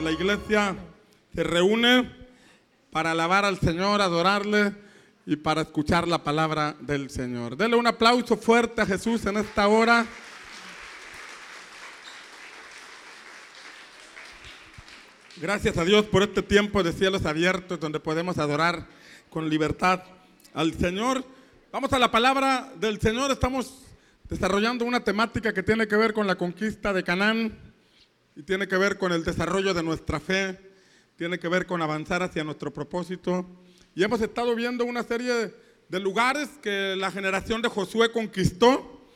la iglesia se reúne para alabar al Señor, adorarle y para escuchar la palabra del Señor. Dele un aplauso fuerte a Jesús en esta hora. Gracias a Dios por este tiempo de cielos abiertos donde podemos adorar con libertad al Señor. Vamos a la palabra del Señor. Estamos desarrollando una temática que tiene que ver con la conquista de Canaán y tiene que ver con el desarrollo de nuestra fe, tiene que ver con avanzar hacia nuestro propósito. Y hemos estado viendo una serie de lugares que la generación de Josué conquistó.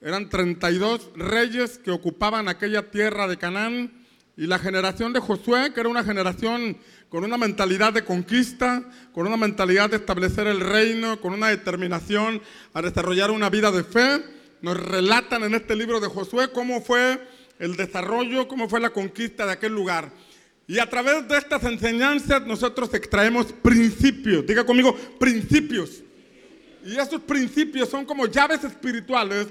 Eran 32 reyes que ocupaban aquella tierra de Canaán. Y la generación de Josué, que era una generación con una mentalidad de conquista, con una mentalidad de establecer el reino, con una determinación a desarrollar una vida de fe, nos relatan en este libro de Josué cómo fue el desarrollo, cómo fue la conquista de aquel lugar. Y a través de estas enseñanzas nosotros extraemos principios. Diga conmigo, principios. Y esos principios son como llaves espirituales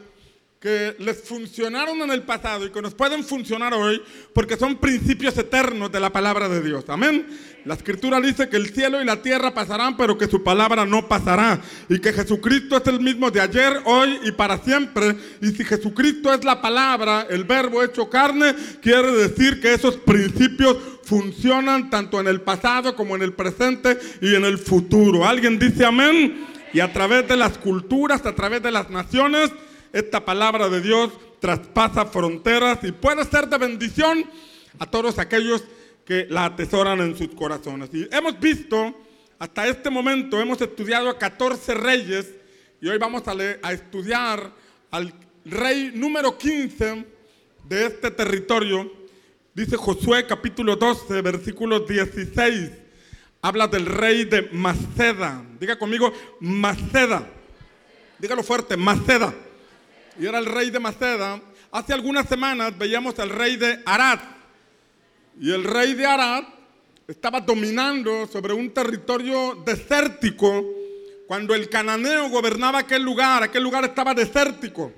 que les funcionaron en el pasado y que nos pueden funcionar hoy porque son principios eternos de la palabra de Dios. Amén. La escritura dice que el cielo y la tierra pasarán, pero que su palabra no pasará. Y que Jesucristo es el mismo de ayer, hoy y para siempre. Y si Jesucristo es la palabra, el verbo hecho carne, quiere decir que esos principios funcionan tanto en el pasado como en el presente y en el futuro. ¿Alguien dice amén? Y a través de las culturas, a través de las naciones, esta palabra de Dios traspasa fronteras y puede ser de bendición a todos aquellos que la atesoran en sus corazones. Y hemos visto, hasta este momento, hemos estudiado a 14 reyes y hoy vamos a, a estudiar al rey número 15 de este territorio. Dice Josué capítulo 12, versículo 16. Habla del rey de Maceda. Diga conmigo, Maceda. Dígalo fuerte, Maceda y era el rey de Maceda. Hace algunas semanas veíamos al rey de Arad. Y el rey de Arad estaba dominando sobre un territorio desértico cuando el cananeo gobernaba aquel lugar. Aquel lugar estaba desértico.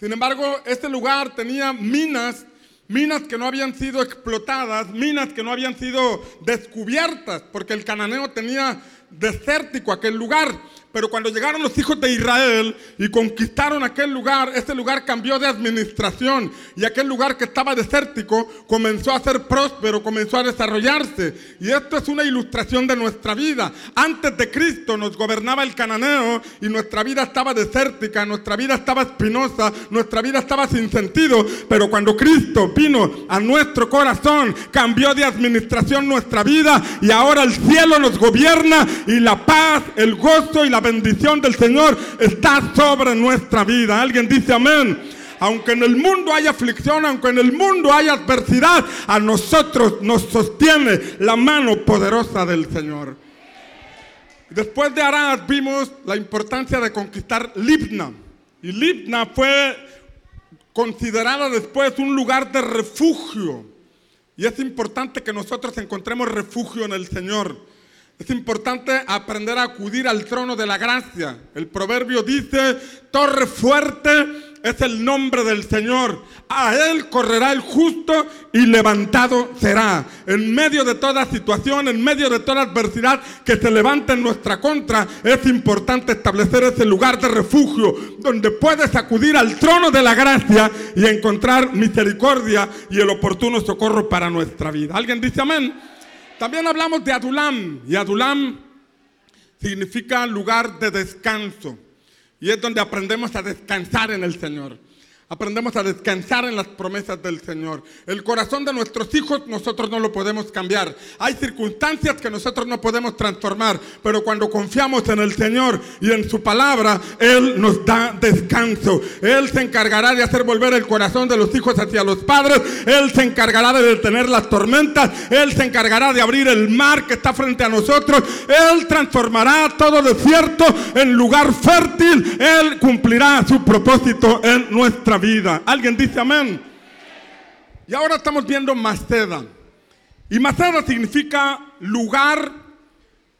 Sin embargo, ese lugar tenía minas, minas que no habían sido explotadas, minas que no habían sido descubiertas, porque el cananeo tenía desértico aquel lugar. Pero cuando llegaron los hijos de Israel y conquistaron aquel lugar, ese lugar cambió de administración y aquel lugar que estaba desértico comenzó a ser próspero, comenzó a desarrollarse. Y esto es una ilustración de nuestra vida. Antes de Cristo nos gobernaba el cananeo y nuestra vida estaba desértica, nuestra vida estaba espinosa, nuestra vida estaba sin sentido. Pero cuando Cristo vino a nuestro corazón, cambió de administración nuestra vida y ahora el cielo nos gobierna y la paz, el gozo y la bendición del Señor está sobre nuestra vida. Alguien dice amén. Aunque en el mundo haya aflicción, aunque en el mundo haya adversidad, a nosotros nos sostiene la mano poderosa del Señor. Después de Arad vimos la importancia de conquistar Libna. Y Libna fue considerada después un lugar de refugio. Y es importante que nosotros encontremos refugio en el Señor. Es importante aprender a acudir al trono de la gracia. El proverbio dice, torre fuerte es el nombre del Señor. A Él correrá el justo y levantado será. En medio de toda situación, en medio de toda adversidad que se levante en nuestra contra, es importante establecer ese lugar de refugio donde puedes acudir al trono de la gracia y encontrar misericordia y el oportuno socorro para nuestra vida. ¿Alguien dice amén? También hablamos de Adulam y Adulam significa lugar de descanso y es donde aprendemos a descansar en el Señor. Aprendemos a descansar en las promesas del Señor. El corazón de nuestros hijos nosotros no lo podemos cambiar. Hay circunstancias que nosotros no podemos transformar, pero cuando confiamos en el Señor y en su palabra, Él nos da descanso. Él se encargará de hacer volver el corazón de los hijos hacia los padres. Él se encargará de detener las tormentas. Él se encargará de abrir el mar que está frente a nosotros. Él transformará todo desierto en lugar fértil. Él cumplirá su propósito en nuestra vida. ¿Alguien dice amén? Y ahora estamos viendo Maceda. Y Maceda significa lugar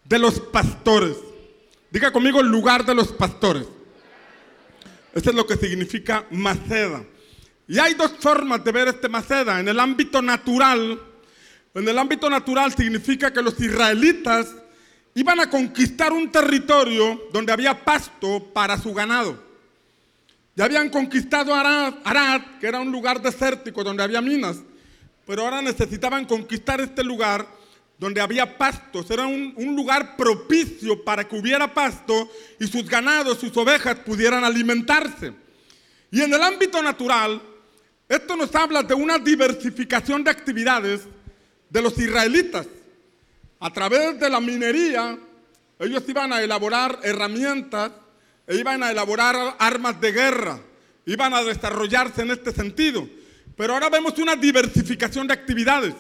de los pastores. Diga conmigo lugar de los pastores. Eso es lo que significa Maceda. Y hay dos formas de ver este Maceda. En el ámbito natural, En el ámbito natural significa que los israelitas iban a conquistar un territorio donde había pasto para su ganado. Ya habían conquistado Arad, que era un lugar desértico donde había minas, pero ahora necesitaban conquistar este lugar donde había pastos. Era un, un, lugar propicio para que hubiera pasto y sus ganados, sus ovejas pudieran alimentarse. Y en el ámbito natural, esto nos habla de una diversificación de actividades de los israelitas. A través de la minería, ellos iban a elaborar herramientas, e iban a elaborar armas de guerra, iban a desarrollarse en este sentido. Pero ahora vemos una diversificación de actividades.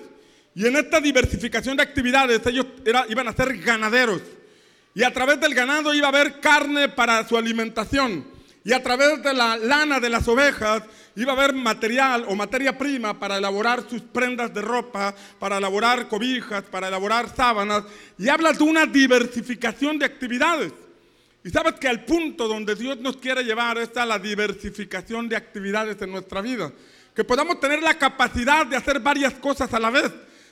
Y en esta diversificación de actividades ellos iban a ser ganaderos. Y a través del ganado iba a haber carne para su alimentación. Y a través de la lana de las ovejas iba a haber material o materia prima para elaborar sus prendas de ropa, para elaborar cobijas, para elaborar sábanas. Y habla de una diversificación de actividades. Y sabes que al punto donde Dios nos quiere llevar está la diversificación de actividades en nuestra vida. Que podamos tener la capacidad de hacer varias cosas a la vez,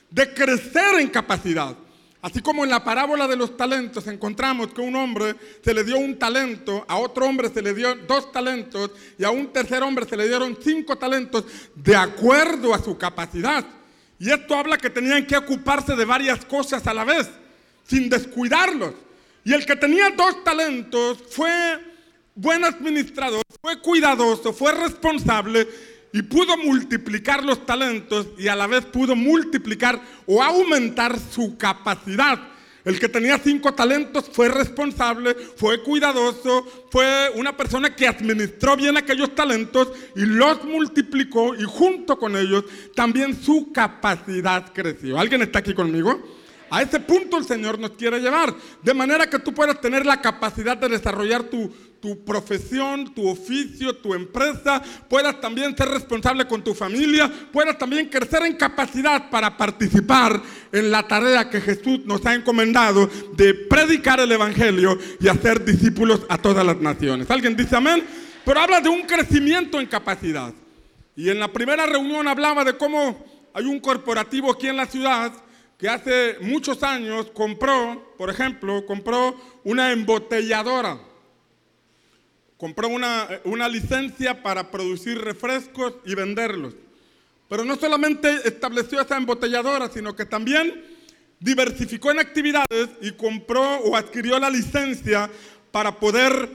de crecer en capacidad. Así como en la parábola de los talentos encontramos que un hombre se le dio un talento, a otro hombre se le dio dos talentos y a un tercer hombre se le dieron cinco talentos de acuerdo a su capacidad. Y esto habla que tenían que ocuparse de varias cosas a la vez, sin descuidarlos. Y el que tenía dos talentos fue buen administrador, fue cuidadoso, fue responsable y pudo multiplicar los talentos y a la vez pudo multiplicar o aumentar su capacidad. El que tenía cinco talentos fue responsable, fue cuidadoso, fue una persona que administró bien aquellos talentos y los multiplicó y junto con ellos también su capacidad creció. ¿Alguien está aquí conmigo? A ese punto el Señor nos quiere llevar, de manera que tú puedas tener la capacidad de desarrollar tu, tu profesión, tu oficio, tu empresa, puedas también ser responsable con tu familia, puedas también crecer en capacidad para participar en la tarea que Jesús nos ha encomendado de predicar el Evangelio y hacer discípulos a todas las naciones. ¿Alguien dice amén? Pero habla de un crecimiento en capacidad. Y en la primera reunión hablaba de cómo hay un corporativo aquí en la ciudad que hace muchos años compró, por ejemplo, compró una embotelladora compró una, una licencia para producir refrescos y venderlos. Pero no solamente estableció esa embotelladora, sino que también diversificó en actividades y compró o adquirió la licencia para poder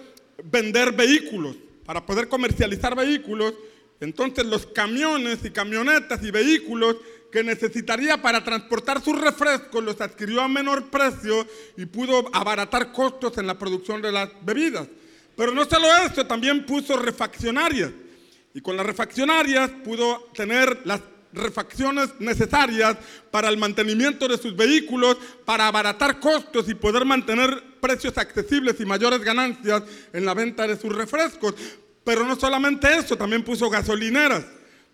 vender vehículos, para poder comercializar vehículos. Entonces los camiones y camionetas y vehículos que necesitaría para transportar sus refrescos los adquirió a menor precio y pudo abaratar costos en la producción de las bebidas. Pero no solo eso, también puso refaccionarias. Y con las refaccionarias pudo tener las refacciones necesarias para el mantenimiento de sus vehículos, para abaratar costos y poder mantener precios accesibles y mayores ganancias en la venta de sus refrescos. Pero no solamente eso, también puso gasolineras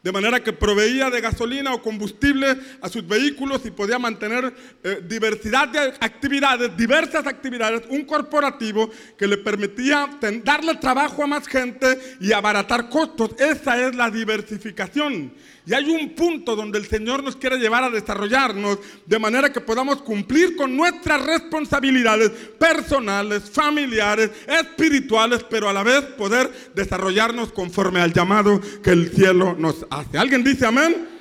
de manera que proveía de gasolina o combustible a sus vehículos y podía mantener eh, diversidad de actividades, diversas actividades, un corporativo que le permitía darle trabajo a más gente y abaratar costos. Esa es la diversificación. Y hay un punto donde el Señor nos quiere llevar a desarrollarnos de manera que podamos cumplir con nuestras responsabilidades personales, familiares, espirituales, pero a la vez poder desarrollarnos conforme al llamado que el cielo nos hace. ¿Alguien dice amén?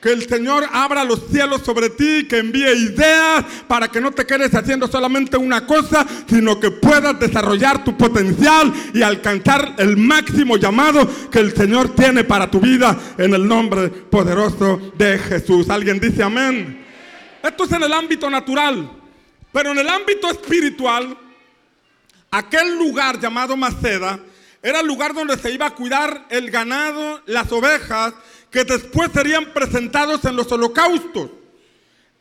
Que el Señor abra los cielos sobre ti, que envíe ideas para que no te quedes haciendo solamente una cosa, sino que puedas desarrollar tu potencial y alcanzar el máximo llamado que el Señor tiene para tu vida en el nombre poderoso de Jesús. ¿Alguien dice amén? Esto es en el ámbito natural, pero en el ámbito espiritual, aquel lugar llamado Maceda era el lugar donde se iba a cuidar el ganado, las ovejas que después serían presentados en los holocaustos.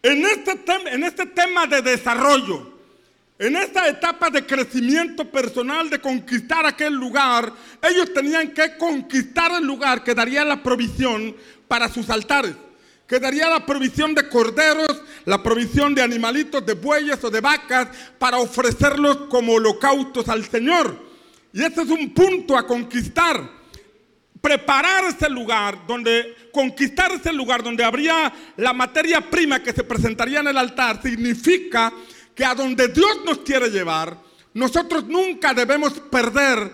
En este, en este tema de desarrollo, en esta etapa de crecimiento personal, de conquistar aquel lugar, ellos tenían que conquistar el lugar que daría la provisión para sus altares, que daría la provisión de corderos, la provisión de animalitos, de bueyes o de vacas, para ofrecerlos como holocaustos al Señor. Y este es un punto a conquistar. Preparar ese lugar, donde conquistar ese lugar, donde habría la materia prima que se presentaría en el altar, significa que a donde Dios nos quiere llevar, nosotros nunca debemos perder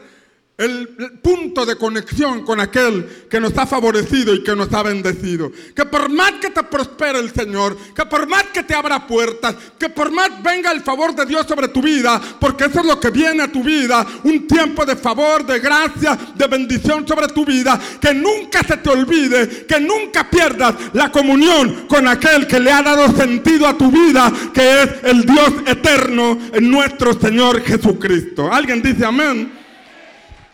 el punto de conexión con aquel que nos ha favorecido y que nos ha bendecido. Que por más que te prospere el Señor, que por más que te abra puertas, que por más venga el favor de Dios sobre tu vida, porque eso es lo que viene a tu vida, un tiempo de favor, de gracia, de bendición sobre tu vida, que nunca se te olvide, que nunca pierdas la comunión con aquel que le ha dado sentido a tu vida, que es el Dios eterno nuestro Señor Jesucristo. ¿Alguien dice amén?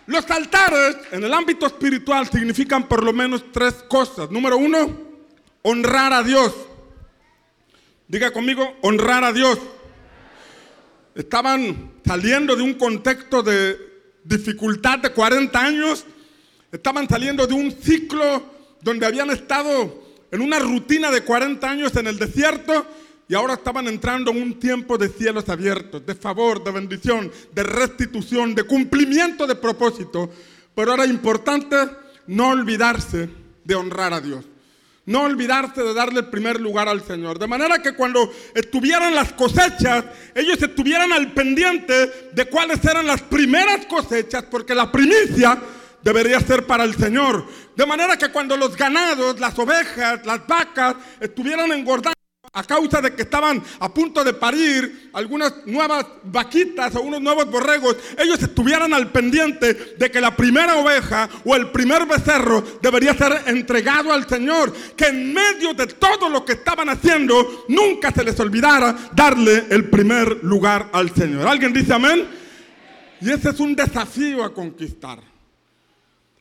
Los altares en el ámbito espiritual significan por lo menos tres cosas. Número uno, honrar a Dios. Diga conmigo, honrar a Dios. Estaban saliendo de un contexto de dificultad de 40 años. Estaban saliendo de un ciclo donde habían estado en una rutina de 40 años en el desierto y ahora estaban entrando en un tiempo de cielos abiertos, de favor, de bendición, de restitución, de cumplimiento de propósito. Pero era importante no olvidarse de honrar a Dios. No olvidarse de darle el primer lugar al Señor. De manera que cuando estuvieran las cosechas, ellos estuvieran al pendiente de cuáles eran las primeras cosechas, porque la primicia debería ser para el Señor. De manera que cuando los ganados, las ovejas, las vacas estuvieran engordando, a causa de que estaban a punto de parir algunas nuevas vaquitas o unos nuevos borregos, ellos estuvieran al pendiente de que la primera oveja o el primer becerro debería ser entregado al Señor, que en medio de todo lo que estaban haciendo, nunca se les olvidara darle el primer lugar al Señor. ¿Alguien dice amén? Y ese es un desafío a conquistar.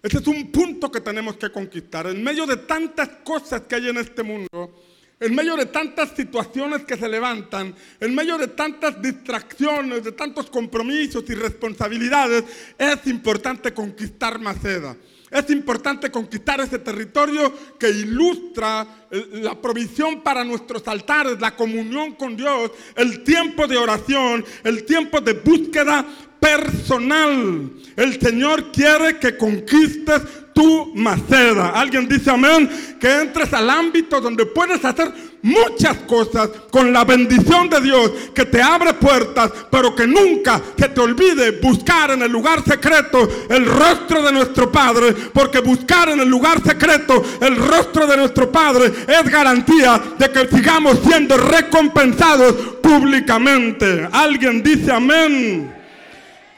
Ese es un punto que tenemos que conquistar. En medio de tantas cosas que hay en este mundo, en medio de tantas situaciones que se levantan, en medio de tantas distracciones, de tantos compromisos y responsabilidades, es importante conquistar Maceda. Es importante conquistar ese territorio que ilustra la provisión para nuestros altares, la comunión con Dios, el tiempo de oración, el tiempo de búsqueda personal. El Señor quiere que conquistes tu maceda. Alguien dice amén, que entres al ámbito donde puedes hacer muchas cosas con la bendición de Dios que te abre puertas, pero que nunca se te olvide buscar en el lugar secreto el rostro de nuestro Padre, porque buscar en el lugar secreto el rostro de nuestro Padre es garantía de que sigamos siendo recompensados públicamente. Alguien dice amén.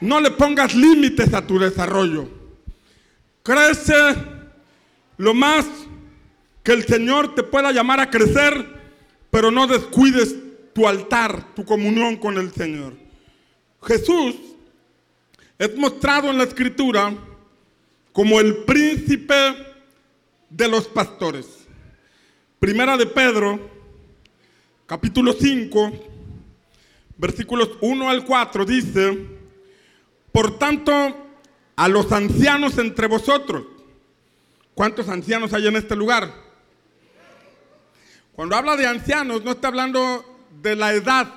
No le pongas límites a tu desarrollo. Crece lo más que el Señor te pueda llamar a crecer, pero no descuides tu altar, tu comunión con el Señor. Jesús es mostrado en la escritura como el príncipe de los pastores. Primera de Pedro, capítulo 5, versículos 1 al 4 dice, por tanto, a los ancianos entre vosotros, ¿cuántos ancianos hay en este lugar? Cuando habla de ancianos, no está hablando de la edad,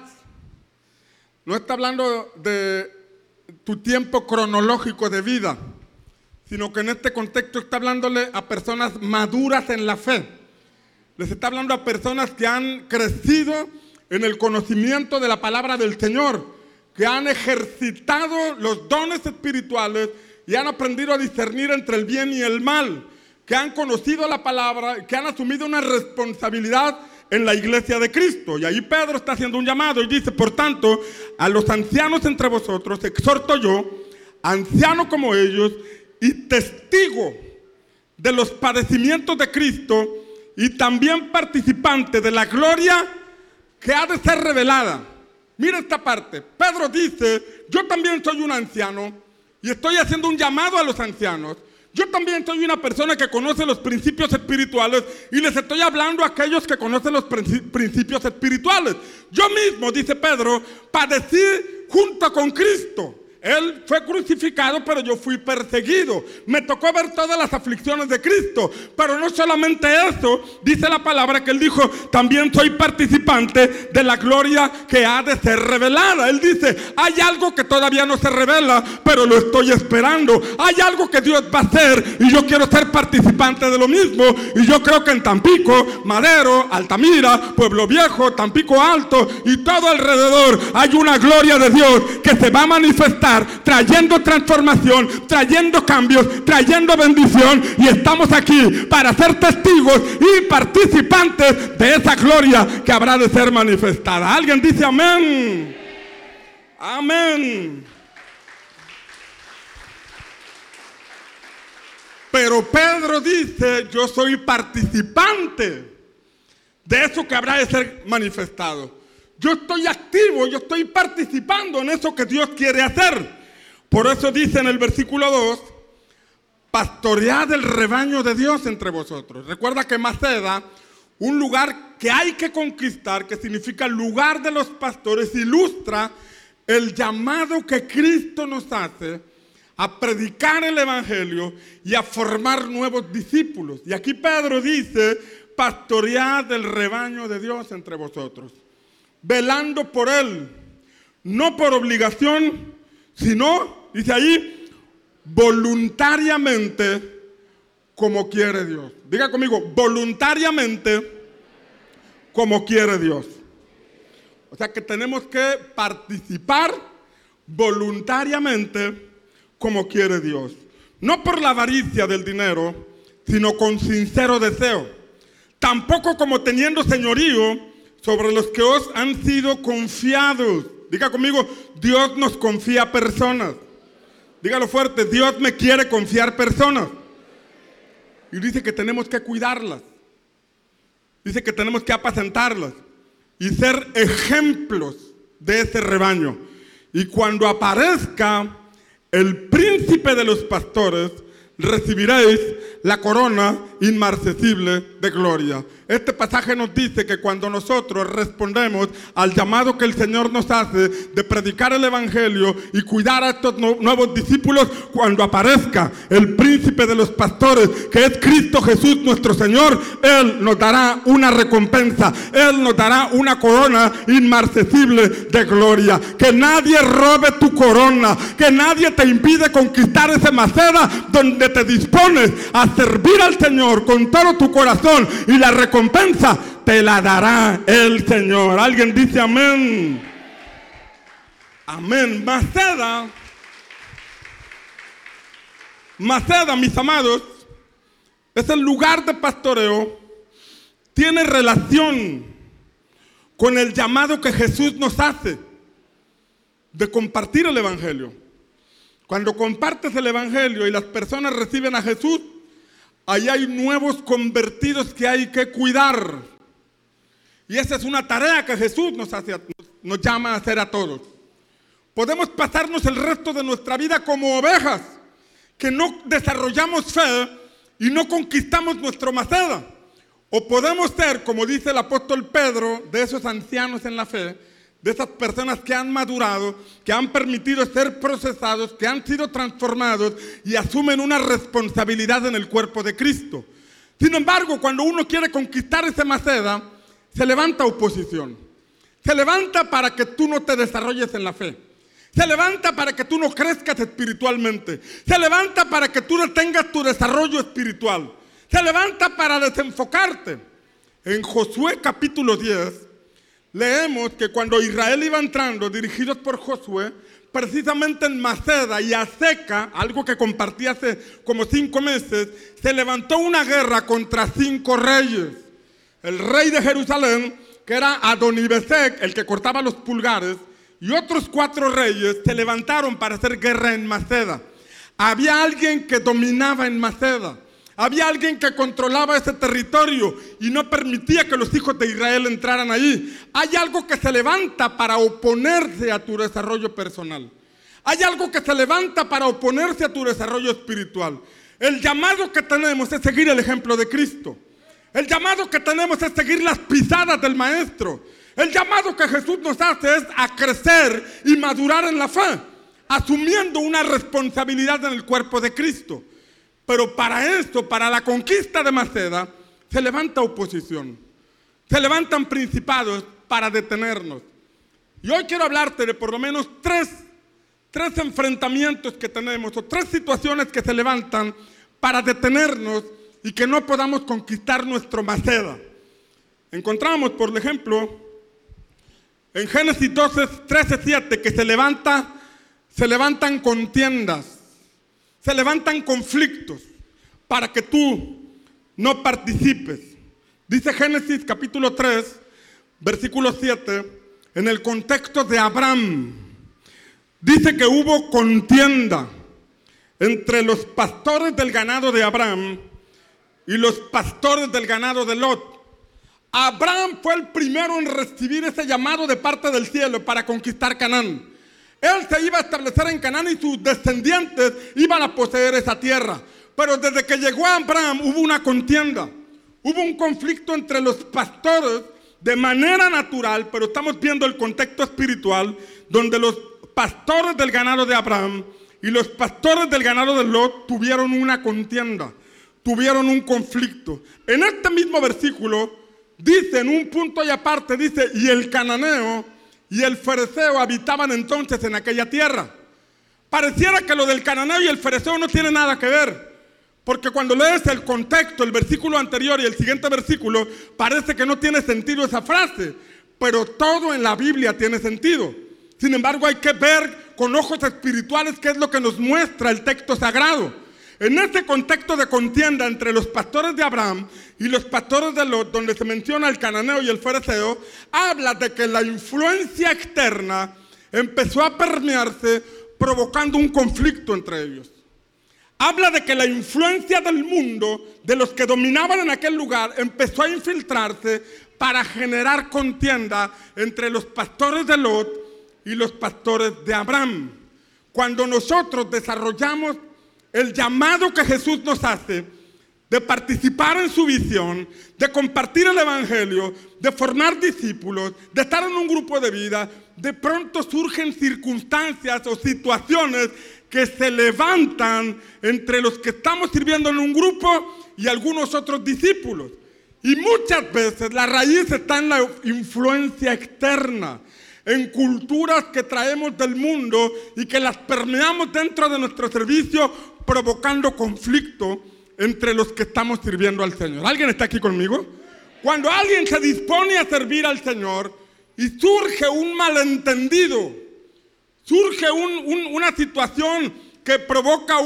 no está hablando de tu tiempo cronológico de vida, sino que en este contexto está hablándole a personas maduras en la fe. Les está hablando a personas que han crecido en el conocimiento de la palabra del Señor que han ejercitado los dones espirituales y han aprendido a discernir entre el bien y el mal, que han conocido la palabra, que han asumido una responsabilidad en la iglesia de Cristo. Y ahí Pedro está haciendo un llamado y dice, por tanto, a los ancianos entre vosotros exhorto yo, anciano como ellos y testigo de los padecimientos de Cristo y también participante de la gloria que ha de ser revelada. Mira esta parte. Pedro dice, yo también soy un anciano y estoy haciendo un llamado a los ancianos. Yo también soy una persona que conoce los principios espirituales y les estoy hablando a aquellos que conocen los principios espirituales. Yo mismo, dice Pedro, padecí junto con Cristo Él fue crucificado, pero yo fui perseguido. Me tocó ver todas las aflicciones de Cristo. Pero no solamente eso, dice la palabra que Él dijo, también soy participante de la gloria que ha de ser revelada. Él dice, hay algo que todavía no se revela, pero lo estoy esperando. Hay algo que Dios va a hacer y yo quiero ser participante de lo mismo. Y yo creo que en Tampico, Madero, Altamira, Pueblo Viejo, Tampico Alto y todo alrededor hay una gloria de Dios que se va a manifestar trayendo transformación, trayendo cambios, trayendo bendición. Y estamos aquí para ser testigos y participantes de esa gloria que habrá de ser manifestada. ¿Alguien dice amén? Amén. Pero Pedro dice, yo soy participante de eso que habrá de ser manifestado. Yo estoy activo, yo estoy participando en eso que Dios quiere hacer. Por eso dice en el versículo 2, pastoread el rebaño de Dios entre vosotros. Recuerda que Maceda, un lugar que hay que conquistar, que significa lugar de los pastores, ilustra el llamado que Cristo nos hace a predicar el Evangelio y a formar nuevos discípulos. Y aquí Pedro dice, pastoread el rebaño de Dios entre vosotros velando por Él, no por obligación, sino, dice ahí, voluntariamente como quiere Dios. Diga conmigo, voluntariamente como quiere Dios. O sea que tenemos que participar voluntariamente como quiere Dios. No por la avaricia del dinero, sino con sincero deseo. Tampoco como teniendo señorío sobre los que os han sido confiados. Diga conmigo, Dios nos confía personas. Dígalo fuerte, Dios me quiere confiar personas. Y dice que tenemos que cuidarlas. Dice que tenemos que apacentarlas y ser ejemplos de ese rebaño. Y cuando aparezca el príncipe de los pastores, recibiréis la corona inmarcesible de gloria. Este pasaje nos dice que cuando nosotros respondemos al llamado que el Señor nos hace de predicar el Evangelio y cuidar a estos nuevos discípulos, cuando aparezca el príncipe de los pastores, que es Cristo Jesús nuestro Señor, Él nos dará una recompensa, Él nos dará una corona inmarcesible de gloria. Que nadie robe tu corona, que nadie te impide conquistar ese maceda donde te dispones a servir al Señor con todo tu corazón y la recompensa te la dará el Señor. Alguien dice amén. Amén. Maceda. Maceda, mis amados, es el lugar de pastoreo. Tiene relación con el llamado que Jesús nos hace de compartir el Evangelio. Cuando compartes el Evangelio y las personas reciben a Jesús, Ahí hay nuevos convertidos que hay que cuidar. Y esa es una tarea que Jesús nos, hace, nos llama a hacer a todos. Podemos pasarnos el resto de nuestra vida como ovejas, que no desarrollamos fe y no conquistamos nuestro maceda. O podemos ser, como dice el apóstol Pedro, de esos ancianos en la fe, de esas personas que han madurado, que han permitido ser procesados, que han sido transformados y asumen una responsabilidad en el cuerpo de Cristo. Sin embargo, cuando uno quiere conquistar ese maceda, se levanta oposición. Se levanta para que tú no te desarrolles en la fe. Se levanta para que tú no crezcas espiritualmente. Se levanta para que tú no tengas tu desarrollo espiritual. Se levanta para desenfocarte. En Josué capítulo 10, leemos que cuando Israel iba entrando, dirigidos por Josué, precisamente en Maceda y Aseca, algo que compartí hace como cinco meses, se levantó una guerra contra cinco reyes. El rey de Jerusalén, que era Adonibesec, el que cortaba los pulgares, y otros cuatro reyes se levantaron para hacer guerra en Maceda. Había alguien que dominaba en Maceda. Había alguien que controlaba ese territorio y no permitía que los hijos de Israel entraran allí. Hay algo que se levanta para oponerse a tu desarrollo personal. Hay algo que se levanta para oponerse a tu desarrollo espiritual. El llamado que tenemos es seguir el ejemplo de Cristo. El llamado que tenemos es seguir las pisadas del Maestro. El llamado que Jesús nos hace es a crecer y madurar en la fe. asumiendo una responsabilidad en el cuerpo de Cristo. Pero para esto, para la conquista de Maceda, se levanta oposición. Se levantan principados para detenernos. Y hoy quiero hablarte de por lo menos tres, tres enfrentamientos que tenemos o tres situaciones que se levantan para detenernos y que no podamos conquistar nuestro Maceda. Encontramos, por ejemplo, en Génesis 12, 13, 7, que se levanta, se levantan contiendas, se levantan conflictos para que tú no participes. Dice Génesis capítulo 3, versículo 7, en el contexto de Abraham, dice que hubo contienda entre los pastores del ganado de Abraham y los pastores del ganado de Lot. Abraham fue el primero en recibir ese llamado de parte del cielo para conquistar Canaán. Él se iba a establecer en Canaán y sus descendientes iban a poseer esa tierra. Pero desde que llegó Abraham hubo una contienda, hubo un conflicto entre los pastores de manera natural, pero estamos viendo el contexto espiritual, donde los pastores del ganado de Abraham y los pastores del ganado de Lot tuvieron una contienda, tuvieron un conflicto. En este mismo versículo, dice en un punto y aparte, dice, y el cananeo y el fereceo habitaban entonces en aquella tierra. Pareciera que lo del cananeo y el fereceo no tiene nada que ver. Porque cuando lees el contexto, el versículo anterior y el siguiente versículo, parece que no tiene sentido esa frase. Pero todo en la Biblia tiene sentido. Sin embargo, hay que ver con ojos espirituales qué es lo que nos muestra el texto sagrado. En este contexto de contienda entre los pastores de Abraham y los pastores de Lot, donde se menciona el cananeo y el fereceo, habla de que la influencia externa empezó a permearse provocando un conflicto entre ellos. Habla de que la influencia del mundo, de los que dominaban en aquel lugar, empezó a infiltrarse para generar contienda entre los pastores de Lot y los pastores de Abraham. Cuando nosotros desarrollamos el llamado que Jesús nos hace de participar en su visión, de compartir el Evangelio, de formar discípulos, de estar en un grupo de vida, de pronto surgen circunstancias o situaciones que se levantan entre los que estamos sirviendo en un grupo y algunos otros discípulos. Y muchas veces la raíz está en la influencia externa en culturas que traemos del mundo y que las permeamos dentro de nuestro servicio, provocando conflicto entre los que estamos sirviendo al Señor. ¿Alguien está aquí conmigo? Cuando alguien se dispone a servir al Señor y surge un malentendido, surge una situación que provoca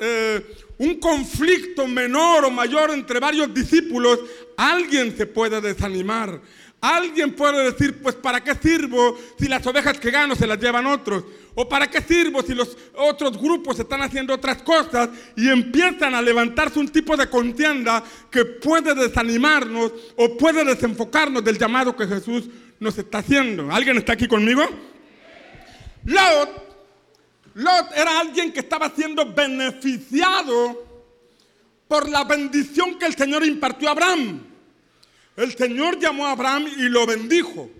eh, un conflicto menor o mayor entre varios discípulos, alguien se puede desanimar. Alguien puede decir, pues ¿para qué sirvo si las ovejas que gano se las llevan otros? ¿O para qué sirvo si los otros grupos están haciendo otras cosas y empiezan a levantarse un tipo de contienda que puede desanimarnos o puede desenfocarnos del llamado que Jesús nos está haciendo? ¿Alguien está aquí conmigo? Lot, Lot era alguien que estaba siendo beneficiado por la bendición que el Señor impartió a Abraham. El Señor llamó a Abraham y lo bendijo.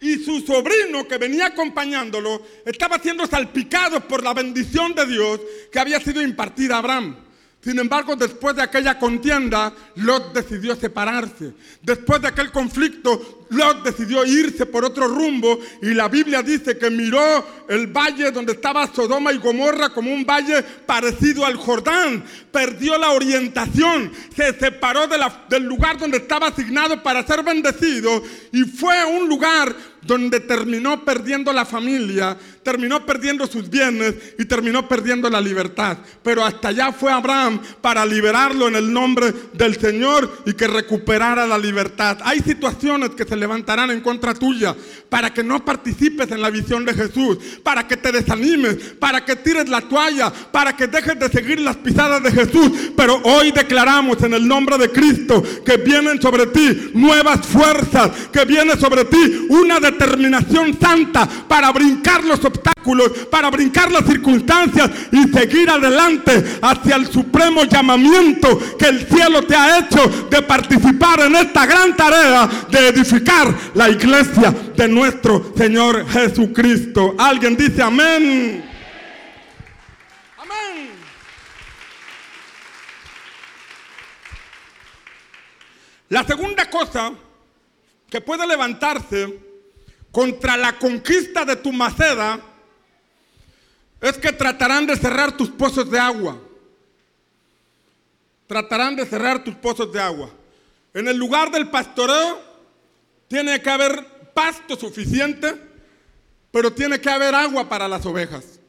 Y su sobrino que venía acompañándolo estaba siendo salpicado por la bendición de Dios que había sido impartida a Abraham. Sin embargo, después de aquella contienda, Lot decidió separarse. Después de aquel conflicto, Lot decidió irse por otro rumbo y la Biblia dice que miró el valle donde estaba Sodoma y Gomorra como un valle parecido al Jordán. Perdió la orientación, se separó del lugar donde estaba asignado para ser bendecido y fue a un lugar donde terminó perdiendo la familia, terminó perdiendo sus bienes y terminó perdiendo la libertad. Pero hasta allá fue Abraham para liberarlo en el nombre del Señor y que recuperara la libertad. Hay situaciones que se levantarán en contra tuya para que no participes en la visión de Jesús, para que te desanimes, para que tires la toalla, para que dejes de seguir las pisadas de Jesús. Pero hoy declaramos en el nombre de Cristo que vienen sobre ti nuevas fuerzas, que viene sobre ti una de determinación santa para brincar los obstáculos, para brincar las circunstancias y seguir adelante hacia el supremo llamamiento que el cielo te ha hecho de participar en esta gran tarea de edificar la iglesia de nuestro Señor Jesucristo. ¿Alguien dice amén? La segunda cosa que puede levantarse contra la conquista de tu maceda es que tratarán de cerrar tus pozos de agua. Tratarán de cerrar tus pozos de agua. En el lugar del pastoreo tiene que haber pasto suficiente, pero tiene que haber agua para las ovejas.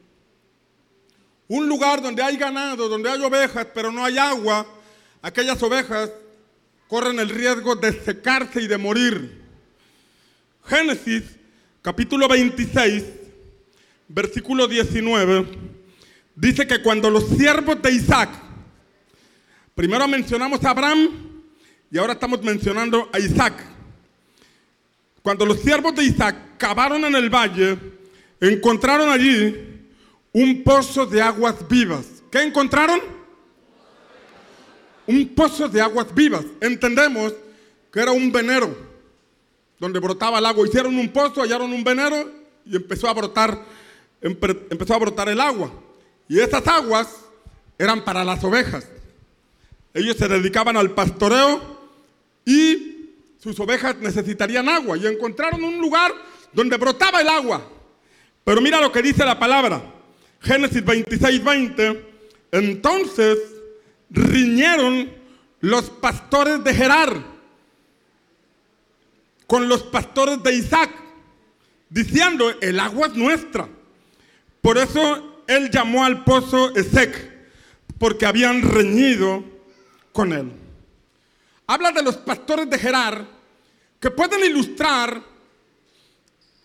Un lugar donde hay ganado, donde hay ovejas, pero no hay agua, aquellas ovejas corren el riesgo de secarse y de morir. Génesis capítulo 26, versículo 19, dice que cuando los siervos de Isaac, primero mencionamos a Abraham y ahora estamos mencionando a Isaac. Cuando los siervos de Isaac cavaron en el valle, encontraron allí un pozo de aguas vivas. ¿Qué encontraron? Un pozo de aguas vivas. Entendemos que era un venero donde brotaba el agua. Hicieron un pozo, hallaron un venero y empezó a brotar, empezó a brotar el agua. Y esas aguas eran para las ovejas. Ellos se dedicaban al pastoreo y sus ovejas necesitarían agua. Y encontraron un lugar donde brotaba el agua. Pero mira lo que dice la palabra. Génesis 26, 20. Entonces riñeron los pastores de Gerar con los pastores de Isaac, diciendo, el agua es nuestra. Por eso él llamó al pozo Esec, porque habían reñido con él. Habla de los pastores de Gerar, que pueden ilustrar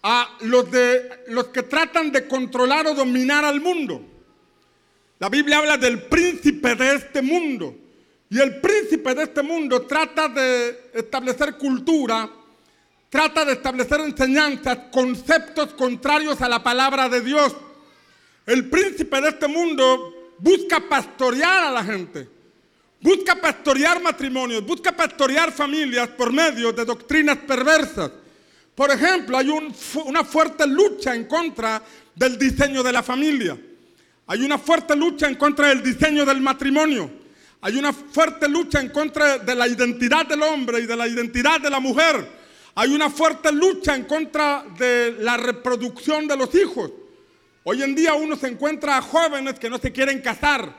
a los, de, los que tratan de controlar o dominar al mundo. La Biblia habla del príncipe de este mundo. Y el príncipe de este mundo trata de establecer cultura, trata de establecer enseñanzas, conceptos contrarios a la palabra de Dios. El príncipe de este mundo busca pastorear a la gente, busca pastorear matrimonios, busca pastorear familias por medio de doctrinas perversas. Por ejemplo, hay una fuerte lucha en contra del diseño de la familia. Hay una fuerte lucha en contra del diseño del matrimonio. Hay una fuerte lucha en contra de la identidad del hombre y de la identidad de la mujer. Hay una fuerte lucha en contra de la reproducción de los hijos. Hoy en día uno se encuentra a jóvenes que no se quieren casar,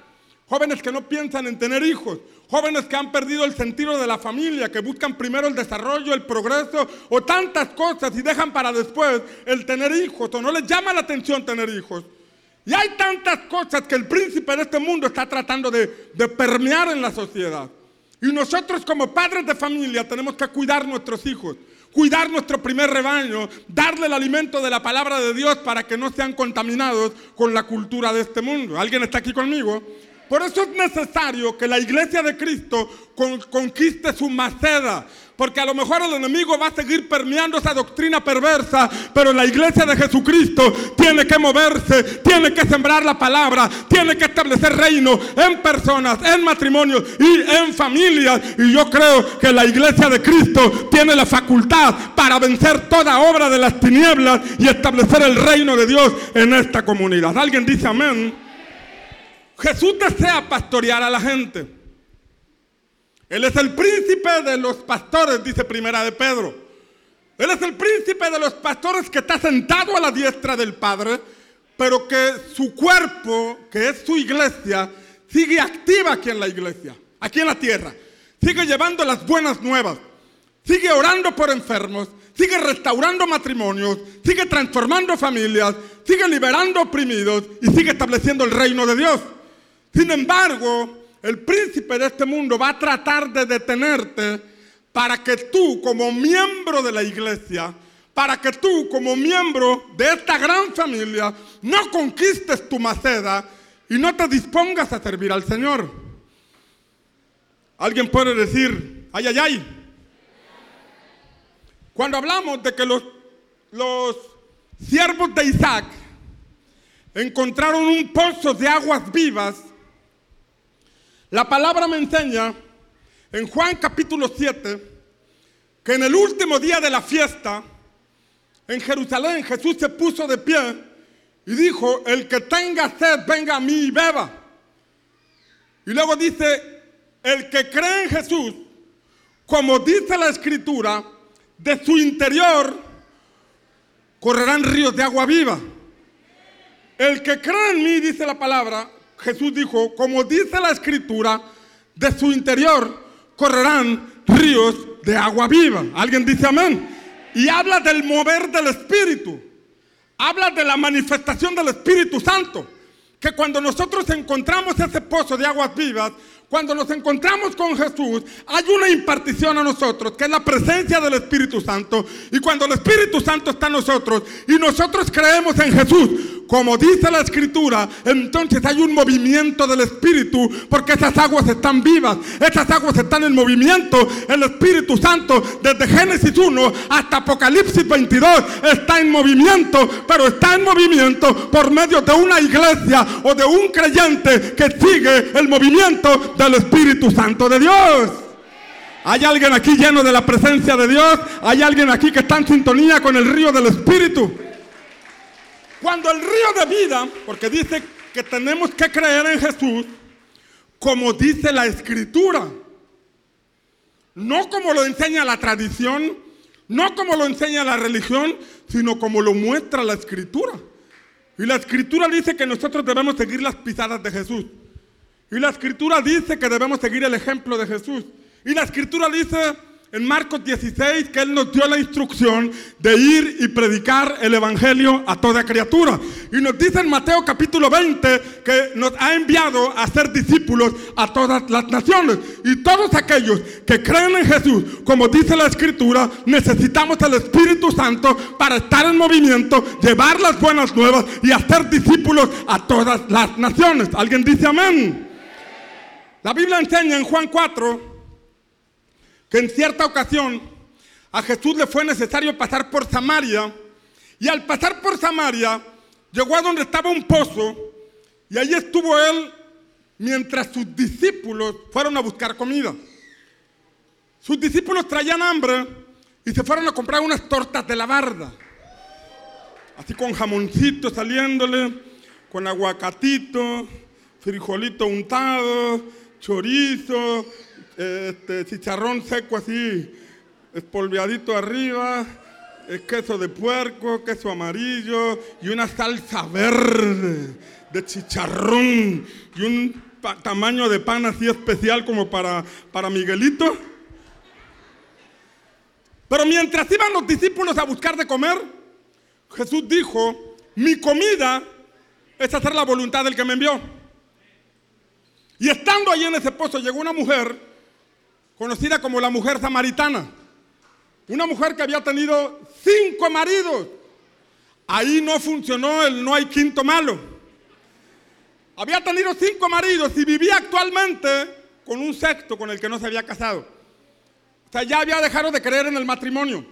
jóvenes que no piensan en tener hijos, jóvenes que han perdido el sentido de la familia, que buscan primero el desarrollo, el progreso o tantas cosas y dejan para después el tener hijos o no les llama la atención tener hijos. Y hay tantas cosas que el príncipe de este mundo está tratando de, permear en la sociedad. Y nosotros como padres de familia tenemos que cuidar nuestros hijos, cuidar nuestro primer rebaño, darle el alimento de la palabra de Dios para que no sean contaminados con la cultura de este mundo. ¿Alguien está aquí conmigo? Por eso es necesario que la iglesia de Cristo conquiste su maceda. Porque a lo mejor el enemigo va a seguir permeando esa doctrina perversa, pero la iglesia de Jesucristo tiene que moverse, tiene que sembrar la palabra, tiene que establecer reino en personas, en matrimonios y en familias. Y yo creo que la iglesia de Cristo tiene la facultad para vencer toda obra de las tinieblas y establecer el reino de Dios en esta comunidad. ¿Alguien dice amén? Jesús desea pastorear a la gente. Él es el príncipe de los pastores, dice Primera de Pedro. Él es el príncipe de los pastores que está sentado a la diestra del Padre, pero que su cuerpo, que es su iglesia, sigue activa aquí en la iglesia, aquí en la tierra. Sigue llevando las buenas nuevas. Sigue orando por enfermos. Sigue restaurando matrimonios. Sigue transformando familias. Sigue liberando oprimidos. Y sigue estableciendo el reino de Dios. Sin embargo, el príncipe de este mundo va a tratar de detenerte para que tú como miembro de la iglesia, para que tú como miembro de esta gran familia no conquistes tu maceda y no te dispongas a servir al Señor. Alguien puede decir, ay, ay, ay. Cuando hablamos de que los, los siervos de Isaac encontraron un pozo de aguas vivas, la palabra me enseña en Juan capítulo 7 que en el último día de la fiesta en Jerusalén Jesús se puso de pie y dijo, el que tenga sed venga a mí y beba. Y luego dice, el que cree en Jesús, como dice la escritura, de su interior correrán ríos de agua viva. El que cree en mí, dice la palabra, Jesús dijo, como dice la escritura, de su interior correrán ríos de agua viva. ¿Alguien dice amén? Y habla del mover del Espíritu. Habla de la manifestación del Espíritu Santo. Que cuando nosotros encontramos ese pozo de aguas vivas, cuando nos encontramos con Jesús, hay una impartición a nosotros, que es la presencia del Espíritu Santo. Y cuando el Espíritu Santo está en nosotros y nosotros creemos en Jesús, como dice la Escritura, entonces hay un movimiento del Espíritu, porque esas aguas están vivas, esas aguas están en movimiento. El Espíritu Santo, desde Génesis 1 hasta Apocalipsis 22, está en movimiento, pero está en movimiento por medio de una iglesia o de un creyente que sigue el movimiento del Espíritu Santo de Dios. ¿Hay alguien aquí lleno de la presencia de Dios? ¿Hay alguien aquí que está en sintonía con el río del Espíritu? Cuando el río de vida, porque dice que tenemos que creer en Jesús, como dice la escritura, no como lo enseña la tradición, no como lo enseña la religión, sino como lo muestra la escritura. Y la escritura dice que nosotros debemos seguir las pisadas de Jesús. Y la escritura dice que debemos seguir el ejemplo de Jesús. Y la escritura dice en Marcos 16 que Él nos dio la instrucción de ir y predicar el Evangelio a toda criatura. Y nos dice en Mateo capítulo 20 que nos ha enviado a ser discípulos a todas las naciones. Y todos aquellos que creen en Jesús, como dice la Escritura, necesitamos el Espíritu Santo para estar en movimiento, llevar las buenas nuevas y hacer discípulos a todas las naciones. ¿Alguien dice amén? La Biblia enseña en Juan 4 que en cierta ocasión a Jesús le fue necesario pasar por Samaria y al pasar por Samaria llegó a donde estaba un pozo y allí estuvo él mientras sus discípulos fueron a buscar comida. Sus discípulos traían hambre y se fueron a comprar unas tortas de la barda, así con jamoncito saliéndole, con aguacatito, frijolito untado, chorizo, este, chicharrón seco así, espolveadito arriba, queso de puerco, queso amarillo y una salsa verde de chicharrón y un tamaño de pan así especial como para, para Miguelito. Pero mientras iban los discípulos a buscar de comer, Jesús dijo, mi comida es hacer la voluntad del que me envió. Y estando allí en ese pozo llegó una mujer conocida como la mujer samaritana. Una mujer que había tenido cinco maridos. Ahí no funcionó el no hay quinto malo. Había tenido cinco maridos y vivía actualmente con un sexto con el que no se había casado. O sea, ya había dejado de creer en el matrimonio.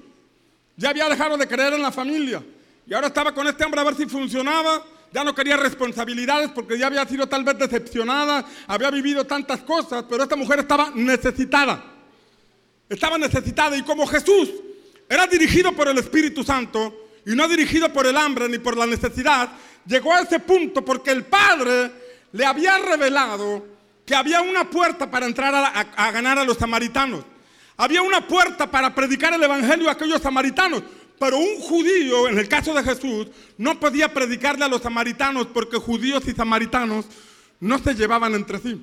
Ya había dejado de creer en la familia. Y ahora estaba con este hombre a ver si funcionaba ya no quería responsabilidades porque ya había sido tal vez decepcionada, había vivido tantas cosas, pero esta mujer estaba necesitada. Estaba necesitada y como Jesús era dirigido por el Espíritu Santo y no dirigido por el hambre ni por la necesidad, llegó a ese punto porque el Padre le había revelado que había una puerta para entrar a, ganar a los samaritanos. Había una puerta para predicar el Evangelio a aquellos samaritanos. Pero un judío, en el caso de Jesús, no podía predicarle a los samaritanos porque judíos y samaritanos no se llevaban entre sí.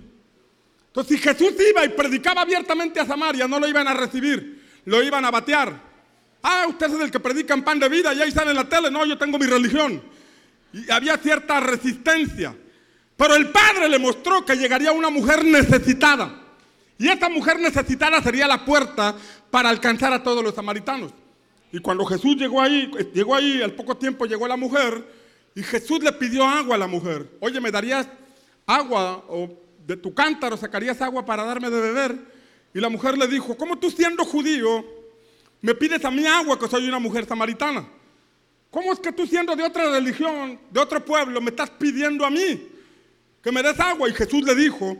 Entonces, si Jesús iba y predicaba abiertamente a Samaria, no lo iban a recibir, lo iban a batear. Ah, usted es el que predica en pan de vida y ahí sale en la tele. No, yo tengo mi religión. Y había cierta resistencia. Pero el Padre le mostró que llegaría una mujer necesitada. Y esta mujer necesitada sería la puerta para alcanzar a todos los samaritanos. Y cuando Jesús llegó ahí, llegó ahí, al poco tiempo llegó la mujer y Jesús le pidió agua a la mujer. Oye, ¿me darías agua o de tu cántaro sacarías agua para darme de beber? Y la mujer le dijo, ¿cómo tú siendo judío me pides a mí agua que soy una mujer samaritana? ¿Cómo es que tú siendo de otra religión, de otro pueblo, me estás pidiendo a mí que me des agua? Y Jesús le dijo,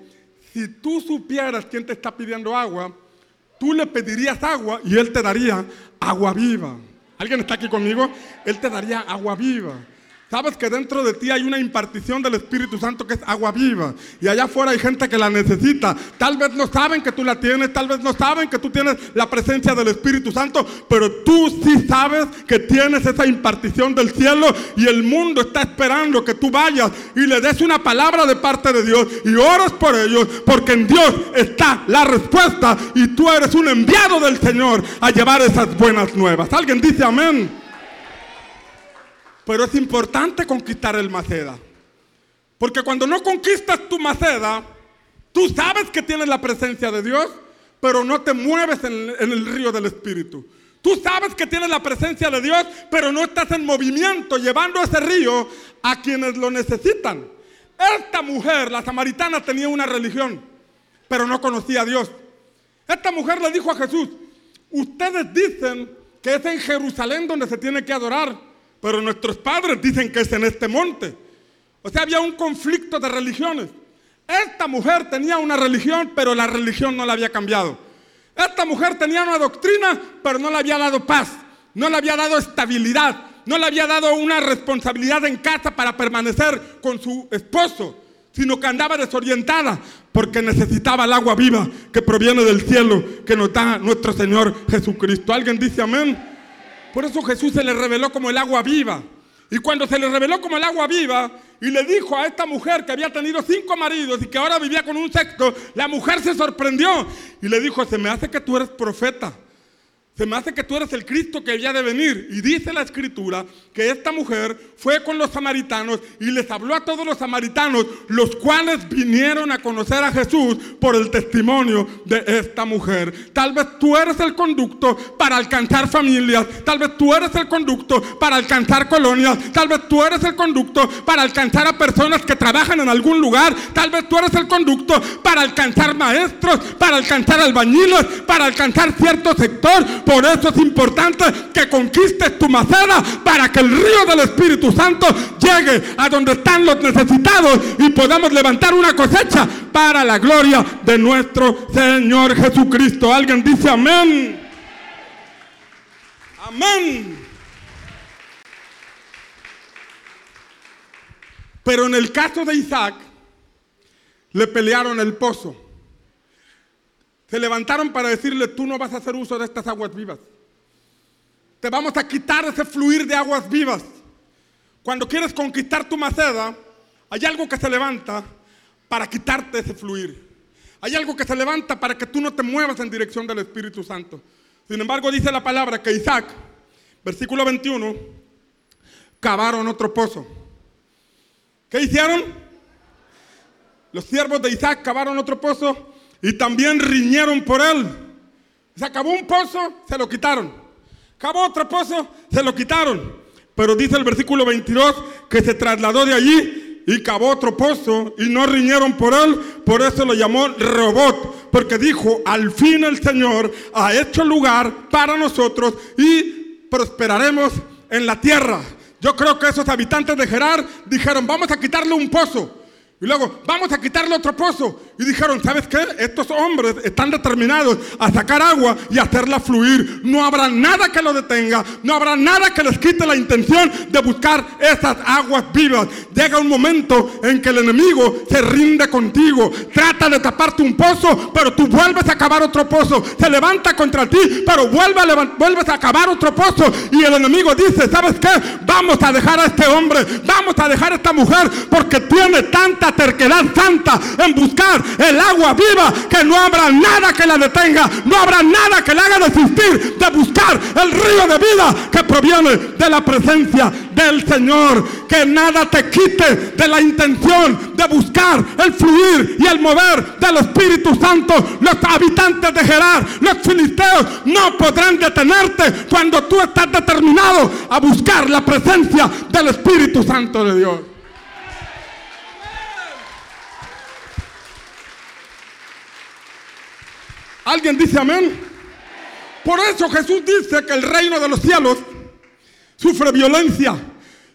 si tú supieras quién te está pidiendo agua, tú le pedirías agua y él te daría agua viva. ¿Alguien está aquí conmigo? Él te daría agua viva. Sabes que dentro de ti hay una impartición del Espíritu Santo que es agua viva. Y allá afuera hay gente que la necesita. Tal vez no saben que tú la tienes, tal vez no saben que tú tienes la presencia del Espíritu Santo, pero tú sí sabes que tienes esa impartición del cielo y el mundo está esperando que tú vayas y le des una palabra de parte de Dios y ores por ellos, porque en Dios está la respuesta y tú eres un enviado del Señor a llevar esas buenas nuevas. ¿Alguien dice amén? Pero es importante conquistar el Maceda. Porque cuando no conquistas tu Maceda, tú sabes que tienes la presencia de Dios, pero no te mueves en, en, el río del Espíritu. Tú sabes que tienes la presencia de Dios, pero no estás en movimiento llevando ese río a quienes lo necesitan. Esta mujer, la samaritana, tenía una religión, pero no conocía a Dios. Esta mujer le dijo a Jesús, ustedes dicen que es en Jerusalén donde se tiene que adorar, pero nuestros padres dicen que es en este monte. O sea, había un conflicto de religiones. Esta mujer tenía una religión, pero la religión no la había cambiado. Esta mujer tenía una doctrina, pero no le había dado paz, no le había dado estabilidad, no le había dado una responsabilidad en casa para permanecer con su esposo, sino que andaba desorientada porque necesitaba el agua viva que proviene del cielo que nos da nuestro Señor Jesucristo. ¿Alguien dice amén? Por eso Jesús se le reveló como el agua viva. Y cuando se le reveló como el agua viva y le dijo a esta mujer que había tenido cinco maridos y que ahora vivía con un sexto, la mujer se sorprendió y le dijo, se me hace que tú eres profeta. Se me hace que tú eres el Cristo que había de venir. Y dice la escritura que esta mujer fue con los samaritanos y les habló a todos los samaritanos, los cuales vinieron a conocer a Jesús por el testimonio de esta mujer. Tal vez tú eres el conducto para alcanzar familias. Tal vez tú eres el conducto para alcanzar colonias. Tal vez tú eres el conducto para alcanzar a personas que trabajan en algún lugar. Tal vez tú eres el conducto para alcanzar maestros, para alcanzar albañiles, para alcanzar cierto sector por eso es importante que conquistes tu macera para que el río del Espíritu Santo llegue a donde están los necesitados y podamos levantar una cosecha para la gloria de nuestro Señor Jesucristo. Alguien dice amén. Amén. Pero en el caso de Isaac, le pelearon el pozo. Se levantaron para decirle, tú no vas a hacer uso de estas aguas vivas. Te vamos a quitar ese fluir de aguas vivas. Cuando quieres conquistar tu maceda, hay algo que se levanta para quitarte ese fluir. Hay algo que se levanta para que tú no te muevas en dirección del Espíritu Santo. Sin embargo, dice la palabra que Isaac, versículo 21, cavaron otro pozo. ¿Qué hicieron? Los siervos de Isaac cavaron otro pozo y también riñeron por él. Se acabó un pozo, se lo quitaron. Acabó otro pozo, se lo quitaron. Pero dice el versículo 22 que se trasladó de allí y cavó otro pozo y no riñeron por él. Por eso lo llamó robot. Porque dijo, al fin el Señor ha hecho lugar para nosotros y prosperaremos en la tierra. Yo creo que esos habitantes de Gerar dijeron, vamos a quitarle un pozo. Y luego, vamos a quitarle otro pozo. Y dijeron, ¿sabes qué? Estos hombres están determinados a sacar agua y hacerla fluir. No habrá nada que lo detenga. No habrá nada que les quite la intención de buscar esas aguas vivas. Llega un momento en que el enemigo se rinde contigo. Trata de taparte un pozo, pero tú vuelves a cavar otro pozo. Se levanta contra ti, pero vuelve a vuelves a cavar otro pozo. Y el enemigo dice, ¿sabes qué? Vamos a dejar a este hombre. Vamos a dejar a esta mujer porque tiene tanta terquedad santa en buscar el agua viva, que no habrá nada que la detenga, no habrá nada que la haga desistir de buscar el río de vida que proviene de la presencia del Señor. Que nada te quite de la intención de buscar el fluir y el mover del Espíritu Santo. Los habitantes de Gerar, los filisteos, no podrán detenerte cuando tú estás determinado a buscar la presencia del Espíritu Santo de Dios. ¿Alguien dice amén? Por eso Jesús dice que el reino de los cielos sufre violencia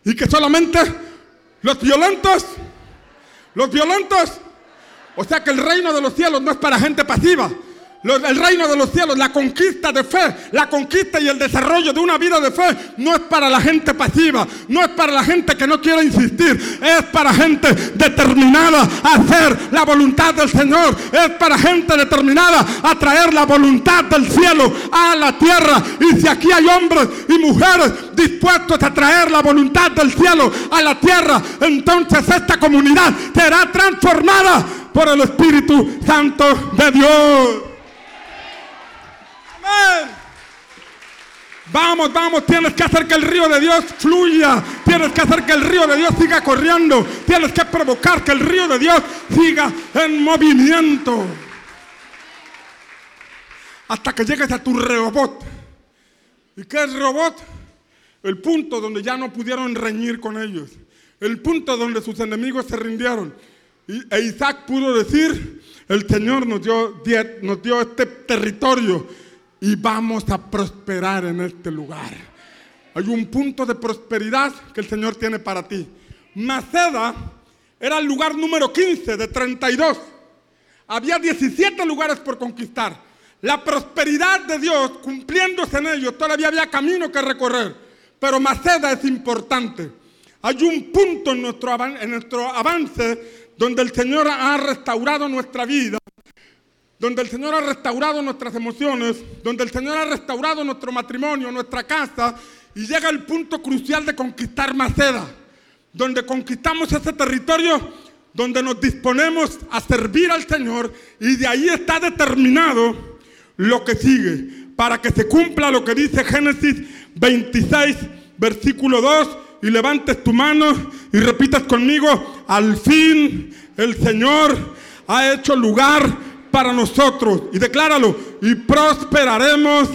y que solamente los violentos, los violentos, o sea que el reino de los cielos no es para gente pasiva. El reino de los cielos, la conquista de fe, la conquista y el desarrollo de una vida de fe no es para la gente pasiva, no es para la gente que no quiere insistir, es para gente determinada a hacer la voluntad del Señor, es para gente determinada a traer la voluntad del cielo a la tierra. Y si aquí hay hombres y mujeres dispuestos a traer la voluntad del cielo a la tierra, entonces esta comunidad será transformada por el Espíritu Santo de Dios. Vamos, vamos, tienes que hacer que el río de Dios fluya. Tienes que hacer que el río de Dios siga corriendo. Tienes que provocar que el río de Dios siga en movimiento. Hasta que llegues a tu robot. ¿Y qué es robot? El punto donde ya no pudieron reñir con ellos. El punto donde sus enemigos se rindieron. E Isaac pudo decir, el Señor nos dio, nos dio este territorio y vamos a prosperar en este lugar. Hay un punto de prosperidad que el Señor tiene para ti. Maceda era el lugar número 15 de 32. Había 17 lugares por conquistar. La prosperidad de Dios, cumpliéndose en ello, todavía había camino que recorrer. Pero Maceda es importante. Hay un punto en nuestro, en nuestro avance donde el Señor ha restaurado nuestra vida donde el Señor ha restaurado nuestras emociones, donde el Señor ha restaurado nuestro matrimonio, nuestra casa, y llega el punto crucial de conquistar Maceda, donde conquistamos ese territorio, donde nos disponemos a servir al Señor, y de ahí está determinado lo que sigue, para que se cumpla lo que dice Génesis 26, versículo 2, y levantes tu mano y repitas conmigo, al fin el Señor ha hecho lugar para nosotros. Y decláralo, y prosperaremos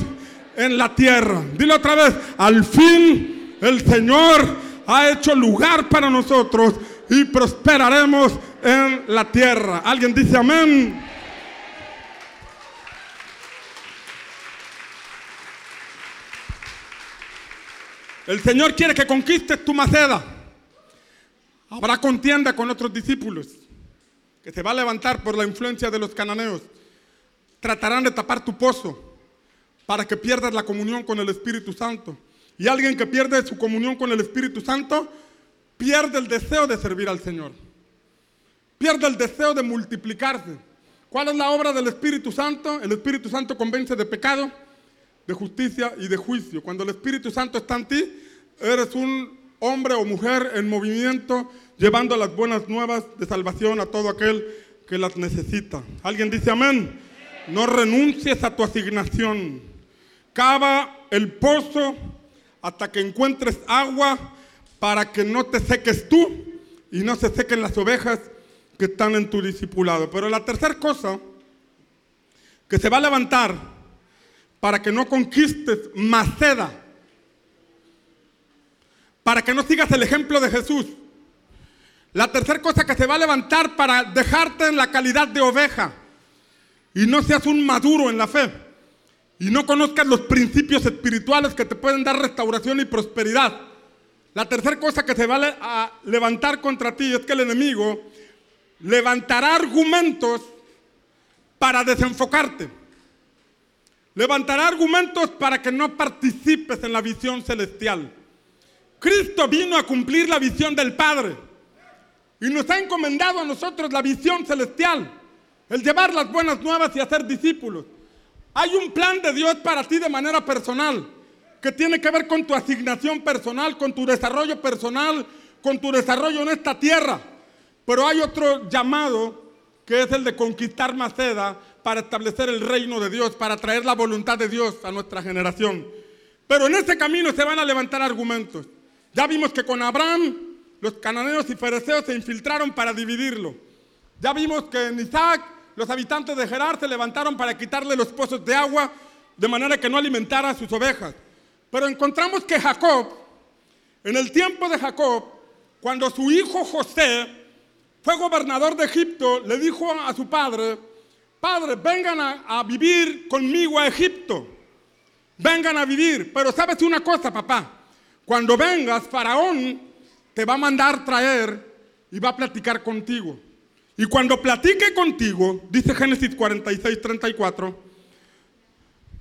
en la tierra. Dile otra vez, al fin el Señor ha hecho lugar para nosotros y prosperaremos en la tierra. ¿Alguien dice amén? El Señor quiere que conquistes tu maceda. Habrá contienda con otros discípulos que se va a levantar por la influencia de los cananeos, tratarán de tapar tu pozo para que pierdas la comunión con el Espíritu Santo. Y alguien que pierde su comunión con el Espíritu Santo, pierde el deseo de servir al Señor. Pierde el deseo de multiplicarse. ¿Cuál es la obra del Espíritu Santo? El Espíritu Santo convence de pecado, de justicia y de juicio. Cuando el Espíritu Santo está en ti, eres un hombre o mujer en movimiento llevando las buenas nuevas de salvación a todo aquel que las necesita. ¿Alguien dice amén? No renuncies a tu asignación. Cava el pozo hasta que encuentres agua para que no te seques tú y no se sequen las ovejas que están en tu discipulado. Pero la tercera cosa que se va a levantar para que no conquistes Maceda, para que no sigas el ejemplo de Jesús, la tercera cosa que se va a levantar para dejarte en la calidad de oveja y no seas un maduro en la fe y no conozcas los principios espirituales que te pueden dar restauración y prosperidad. La tercera cosa que se va a levantar contra ti es que el enemigo levantará argumentos para desenfocarte. Levantará argumentos para que no participes en la visión celestial. Cristo vino a cumplir la visión del Padre. Y nos ha encomendado a nosotros la visión celestial, el llevar las buenas nuevas y hacer discípulos. Hay un plan de Dios para ti de manera personal, que tiene que ver con tu asignación personal, con tu desarrollo personal, con tu desarrollo en esta tierra. Pero hay otro llamado que es el de conquistar Maceda para establecer el reino de Dios, para traer la voluntad de Dios a nuestra generación. Pero en ese camino se van a levantar argumentos. Ya vimos que con Abraham los cananeos y fereceos se infiltraron para dividirlo. Ya vimos que en Isaac los habitantes de Gerar se levantaron para quitarle los pozos de agua de manera que no alimentara a sus ovejas. Pero encontramos que Jacob, en el tiempo de Jacob, cuando su hijo José fue gobernador de Egipto, le dijo a su padre, padre, vengan a, a vivir conmigo a Egipto. Vengan a vivir. Pero sabes una cosa, papá, cuando vengas, Faraón te va a mandar traer y va a platicar contigo. Y cuando platique contigo, dice Génesis 46, 34,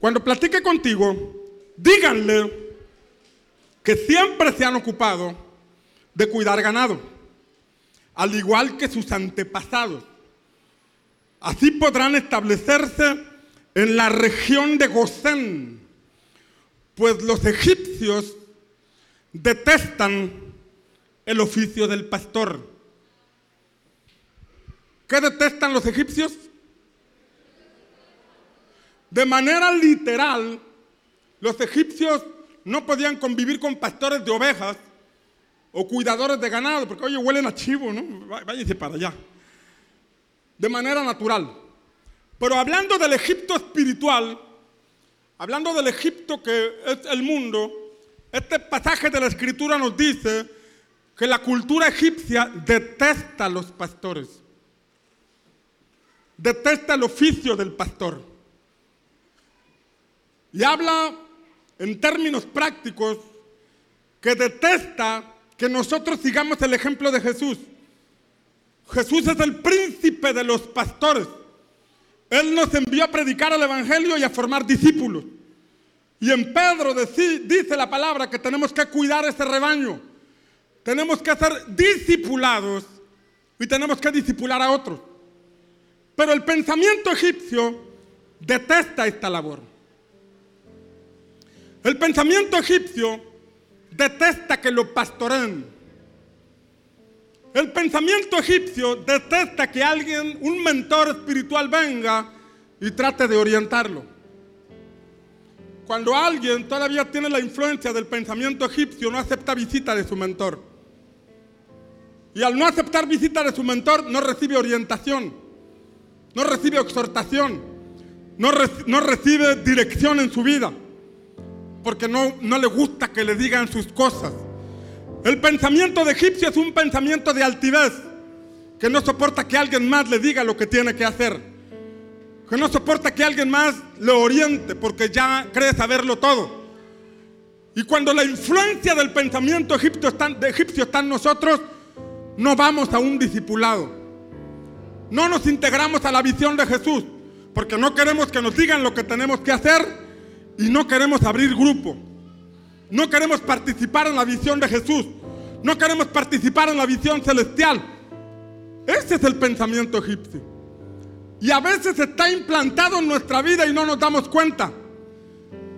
Cuando platique contigo, díganle que siempre se han ocupado de cuidar ganado, al igual que sus antepasados. Así podrán establecerse en la región de Gosén, pues los egipcios detestan el oficio del pastor. ¿Qué detestan los egipcios? De manera literal, los egipcios no podían convivir con pastores de ovejas o cuidadores de ganado, porque oye, huelen a chivo, ¿no? Váyase para allá. De manera natural. Pero hablando del Egipto espiritual, hablando del Egipto que es el mundo, este pasaje de la escritura nos dice que la cultura egipcia detesta a los pastores. Detesta el oficio del pastor. Y habla en términos prácticos que detesta que nosotros sigamos el ejemplo de Jesús. Jesús es el príncipe de los pastores. Él nos envió a predicar el Evangelio y a formar discípulos. Y en Pedro dice la palabra que tenemos que cuidar ese rebaño. Tenemos que ser discipulados y tenemos que discipular a otros. Pero el pensamiento egipcio detesta esta labor. El pensamiento egipcio detesta que lo pastoreen. El pensamiento egipcio detesta que alguien, un mentor espiritual venga y trate de orientarlo. Cuando alguien todavía tiene la influencia del pensamiento egipcio, no acepta visita de su mentor. Y al no aceptar visita de su mentor, no recibe orientación, no recibe exhortación, no, no recibe dirección en su vida, porque no, no le gusta que le digan sus cosas. El pensamiento de egipcio es un pensamiento de altivez, que no soporta que alguien más le diga lo que tiene que hacer, que no soporta que alguien más le oriente, porque ya cree saberlo todo. Y cuando la influencia del pensamiento egipcio está, egipcio está en nosotros, no vamos a un discipulado. No nos integramos a la visión de Jesús, porque no queremos que nos digan lo que tenemos que hacer y no queremos abrir grupo. No queremos participar en la visión de Jesús. No queremos participar en la visión celestial. Ese es el pensamiento egipcio. Y a veces está implantado en nuestra vida y no nos damos cuenta.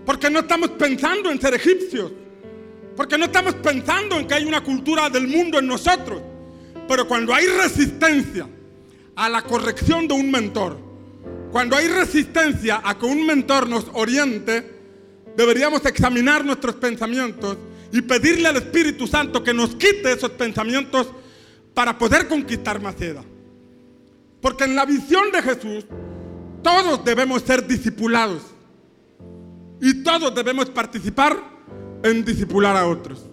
Porque no estamos pensando en ser egipcios. Porque no estamos pensando en que hay una cultura del mundo en nosotros. Pero cuando hay resistencia a la corrección de un mentor, cuando hay resistencia a que un mentor nos oriente, deberíamos examinar nuestros pensamientos y pedirle al Espíritu Santo que nos quite esos pensamientos para poder conquistar Maceda. Porque en la visión de Jesús, todos debemos ser discipulados y todos debemos participar en discipular a otros.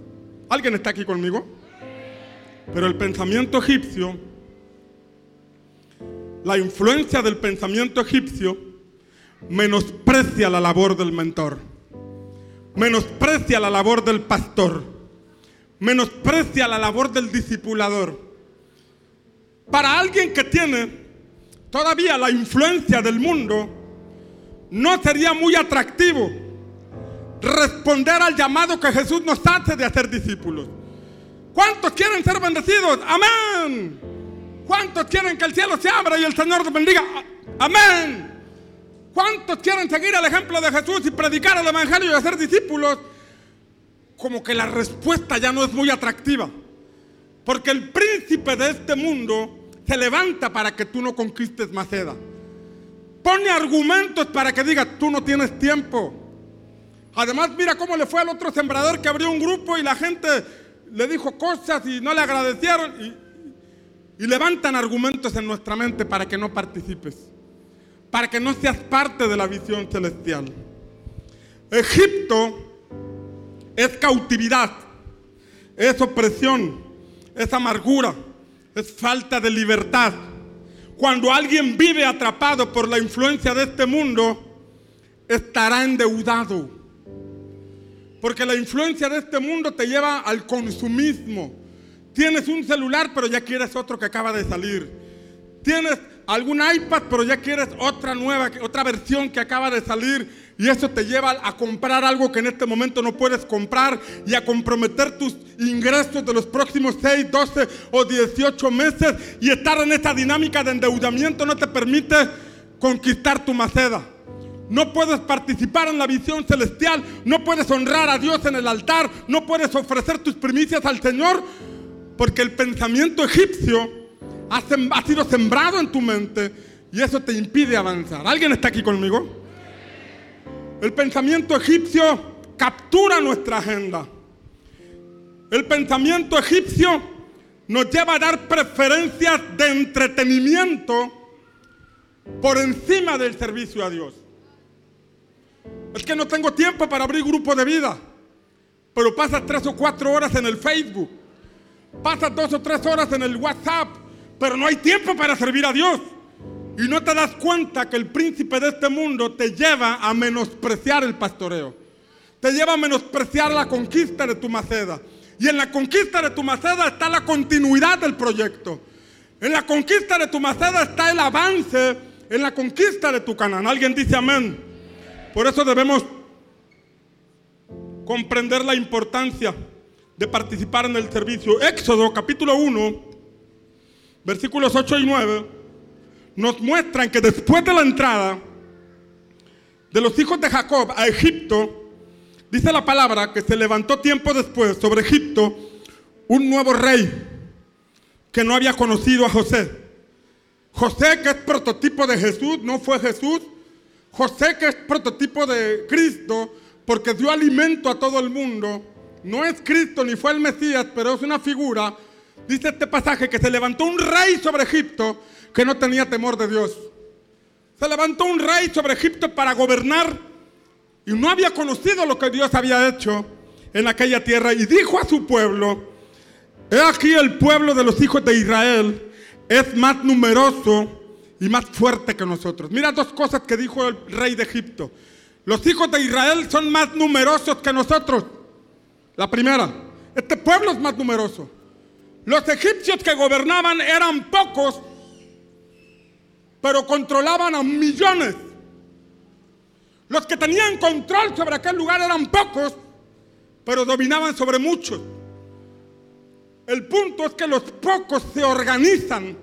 ¿Alguien está aquí conmigo? Pero el pensamiento egipcio, la influencia del pensamiento egipcio, menosprecia la labor del mentor menosprecia la labor del pastor, menosprecia la labor del discipulador. Para alguien que tiene todavía la influencia del mundo, no sería muy atractivo responder al llamado que Jesús nos hace de hacer discípulos. ¿Cuántos quieren ser bendecidos? Amén. ¿Cuántos quieren que el cielo se abra y el Señor los bendiga? Amén. ¿Cuántos quieren seguir el ejemplo de Jesús y predicar el Evangelio y hacer discípulos? Como que la respuesta ya no es muy atractiva. Porque el príncipe de este mundo se levanta para que tú no conquistes Maceda. Pone argumentos para que diga, tú no tienes tiempo. Además, mira cómo le fue al otro sembrador que abrió un grupo y la gente le dijo cosas y no le agradecieron. Y, levantan argumentos en nuestra mente para que no participes para que no seas parte de la visión celestial. Egipto es cautividad, es opresión, es amargura, es falta de libertad. Cuando alguien vive atrapado por la influencia de este mundo, estará endeudado. Porque la influencia de este mundo te lleva al consumismo. Tienes un celular, pero ya quieres otro que acaba de salir. Tienes algún iPad, pero ya quieres otra nueva, otra versión que acaba de salir. Y eso te lleva a comprar algo que en este momento no puedes comprar y a comprometer tus ingresos de los próximos 6, 12 o 18 meses. Y estar en esta dinámica de endeudamiento no te permite conquistar tu maceda. No puedes participar en la visión celestial, no puedes honrar a Dios en el altar, no puedes ofrecer tus primicias al Señor, porque el pensamiento egipcio ha, sido sembrado en tu mente y eso te impide avanzar. ¿Alguien está aquí conmigo? El pensamiento egipcio captura nuestra agenda. El pensamiento egipcio nos lleva a dar preferencias de entretenimiento por encima del servicio a Dios. Es que no tengo tiempo para abrir grupo de vida. Pero pasas tres o cuatro horas en el Facebook. Pasas dos o tres horas en el WhatsApp. Pero no hay tiempo para servir a Dios. Y no te das cuenta que el príncipe de este mundo te lleva a menospreciar el pastoreo. Te lleva a menospreciar la conquista de tu maceda. Y en la conquista de tu maceda está la continuidad del proyecto. En la conquista de tu maceda está el avance en la conquista de tu Canaán. Alguien dice amén. Por eso debemos comprender la importancia de participar en el servicio. Éxodo capítulo 1, versículos 8 y 9, nos muestran que después de la entrada de los hijos de Jacob a Egipto, dice la palabra que se levantó tiempo después sobre Egipto un nuevo rey que no había conocido a José. José, que es prototipo de Jesús, no fue Jesús, José, que es prototipo de Cristo, porque dio alimento a todo el mundo, no es Cristo ni fue el Mesías, pero es una figura. Dice este pasaje que se levantó un rey sobre Egipto que no tenía temor de Dios. Se levantó un rey sobre Egipto para gobernar y no había conocido lo que Dios había hecho en aquella tierra y dijo a su pueblo, he aquí el pueblo de los hijos de Israel es más numeroso y más fuerte que nosotros. Mira dos cosas que dijo el rey de Egipto. Los hijos de Israel son más numerosos que nosotros. La primera, este pueblo es más numeroso. Los egipcios que gobernaban eran pocos, pero controlaban a millones. Los que tenían control sobre aquel lugar eran pocos, pero dominaban sobre muchos. El punto es que los pocos se organizan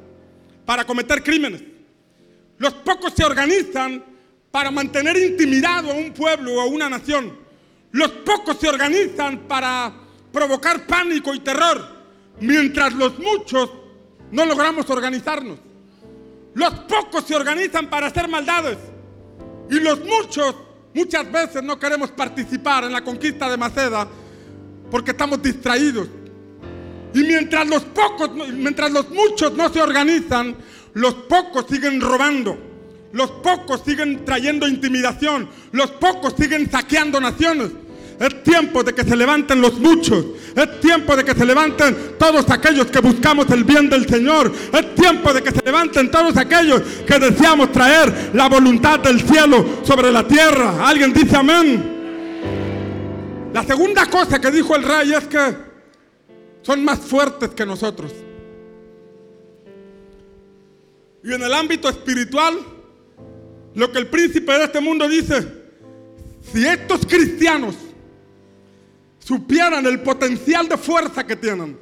para cometer crímenes. Los pocos se organizan para mantener intimidado a un pueblo o a una nación. Los pocos se organizan para provocar pánico y terror, mientras los muchos no logramos organizarnos. Los pocos se organizan para hacer maldades y los muchos muchas veces no queremos participar en la conquista de Maceda porque estamos distraídos. Y mientras los pocos, mientras los muchos no se organizan, los pocos siguen robando. Los pocos siguen trayendo intimidación. Los pocos siguen saqueando naciones. Es tiempo de que se levanten los muchos. Es tiempo de que se levanten todos aquellos que buscamos el bien del Señor. Es tiempo de que se levanten todos aquellos que deseamos traer la voluntad del cielo sobre la tierra. ¿Alguien dice amén? La segunda cosa que dijo el rey es que son más fuertes que nosotros. Y en el ámbito espiritual, lo que el príncipe de este mundo dice, si estos cristianos supieran el potencial de fuerza que tienen,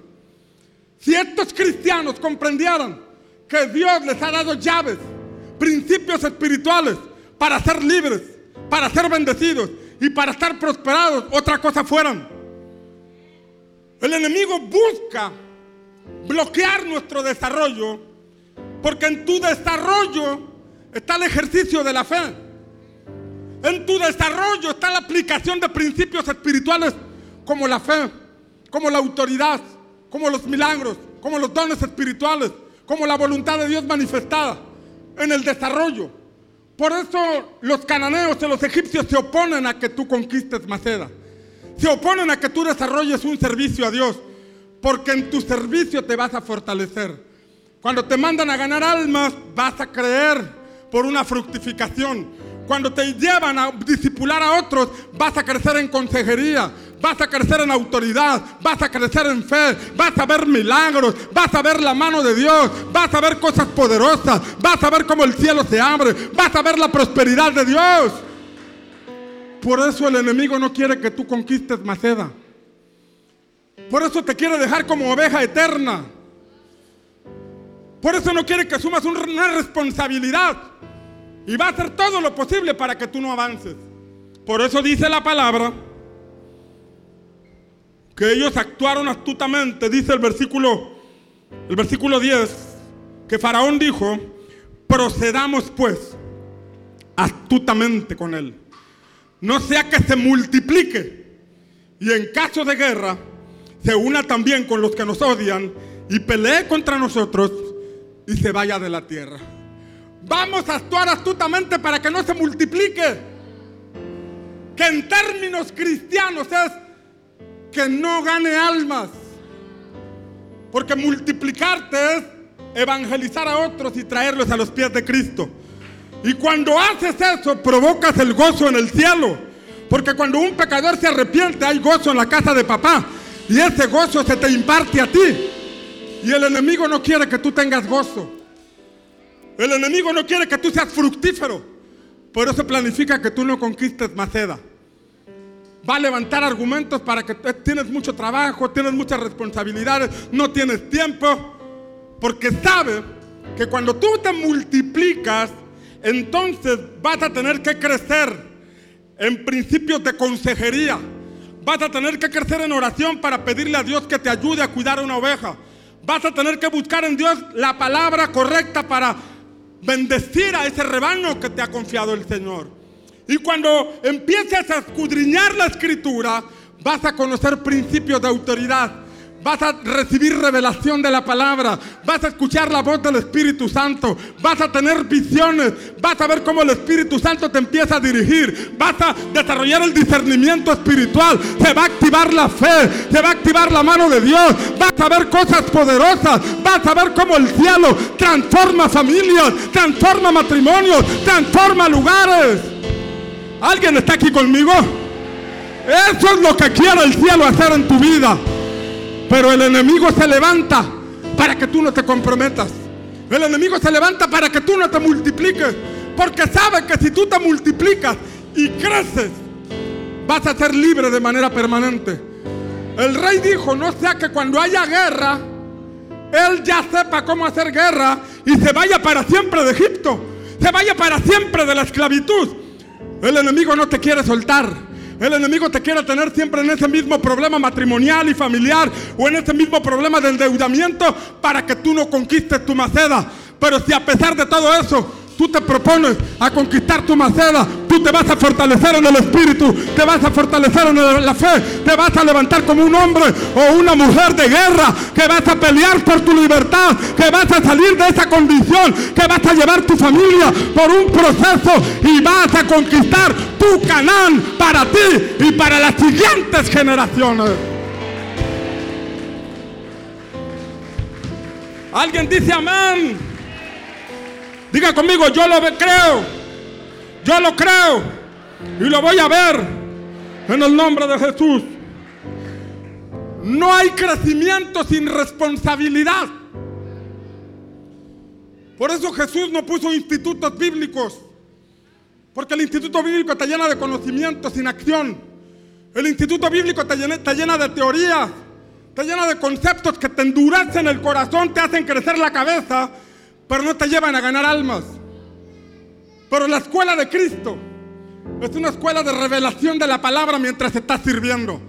si estos cristianos comprendieran que Dios les ha dado llaves, principios espirituales para ser libres, para ser bendecidos y para estar prosperados, otra cosa fueran. El enemigo busca bloquear nuestro desarrollo porque en tu desarrollo está el ejercicio de la fe. En tu desarrollo está la aplicación de principios espirituales como la fe, como la autoridad, como los milagros, como los dones espirituales, como la voluntad de Dios manifestada en el desarrollo. Por eso los cananeos y los egipcios se oponen a que tú conquistes Maceda. Se oponen a que tú desarrolles un servicio a Dios, porque en tu servicio te vas a fortalecer. Cuando te mandan a ganar almas, vas a creer por una fructificación. Cuando te llevan a disipular a otros, vas a crecer en consejería, vas a crecer en autoridad, vas a crecer en fe, vas a ver milagros, vas a ver la mano de Dios, vas a ver cosas poderosas, vas a ver cómo el cielo se abre, vas a ver la prosperidad de Dios. Por eso el enemigo no quiere que tú conquistes Maceda. Por eso te quiere dejar como oveja eterna. Por eso no quiere que asumas una responsabilidad. Y va a hacer todo lo posible para que tú no avances. Por eso dice la palabra que ellos actuaron astutamente, dice el versículo el versículo 10, que Faraón dijo, procedamos pues astutamente con él. No sea que se multiplique y en caso de guerra se una también con los que nos odian y pelee contra nosotros y se vaya de la tierra. Vamos a actuar astutamente para que no se multiplique. Que en términos cristianos es que no gane almas. Porque multiplicarte es evangelizar a otros y traerlos a los pies de Cristo. Y cuando haces eso, provocas el gozo en el cielo. Porque cuando un pecador se arrepiente, hay gozo en la casa de papá. Y ese gozo se te imparte a ti. Y el enemigo no quiere que tú tengas gozo. El enemigo no quiere que tú seas fructífero. Por eso planifica que tú no conquistes Maceda. Va a levantar argumentos para que tienes mucho trabajo, tienes muchas responsabilidades, no tienes tiempo. Porque sabe que cuando tú te multiplicas, entonces vas a tener que crecer en principios de consejería. Vas a tener que crecer en oración para pedirle a Dios que te ayude a cuidar una oveja. Vas a tener que buscar en Dios la palabra correcta para bendecir a ese rebaño que te ha confiado el Señor. Y cuando empieces a escudriñar la escritura, vas a conocer principios de autoridad Vas a recibir revelación de la palabra. Vas a escuchar la voz del Espíritu Santo. Vas a tener visiones. Vas a ver cómo el Espíritu Santo te empieza a dirigir. Vas a desarrollar el discernimiento espiritual. Se va a activar la fe. Se va a activar la mano de Dios. Vas a ver cosas poderosas. Vas a ver cómo el cielo transforma familias. Transforma matrimonios. Transforma lugares. ¿Alguien está aquí conmigo? Eso es lo que quiere el cielo hacer en tu vida. Pero el enemigo se levanta para que tú no te comprometas. El enemigo se levanta para que tú no te multipliques. Porque sabe que si tú te multiplicas y creces, vas a ser libre de manera permanente. El rey dijo, no sea que cuando haya guerra, él ya sepa cómo hacer guerra y se vaya para siempre de Egipto. Se vaya para siempre de la esclavitud. El enemigo no te quiere soltar. El enemigo te quiere tener siempre en ese mismo problema matrimonial y familiar o en ese mismo problema de endeudamiento para que tú no conquistes tu maceda. Pero si a pesar de todo eso tú te propones a conquistar tu maceda, tú te vas a fortalecer en el espíritu, te vas a fortalecer en la fe, te vas a levantar como un hombre o una mujer de guerra, que vas a pelear por tu libertad, que vas a salir de esa condición, que vas a llevar tu familia por un proceso y vas a conquistar tu Canaán para ti y para las siguientes generaciones. Alguien dice amén. Diga conmigo, yo lo creo. Yo lo creo. Y lo voy a ver en el nombre de Jesús. No hay crecimiento sin responsabilidad. Por eso Jesús no puso institutos bíblicos. Porque el instituto bíblico está lleno de conocimiento sin acción. El instituto bíblico está lleno, de teorías. Está lleno de conceptos que te endurecen el corazón, te hacen crecer la cabeza pero no te llevan a ganar almas. Pero la escuela de Cristo es una escuela de revelación de la palabra mientras estás sirviendo.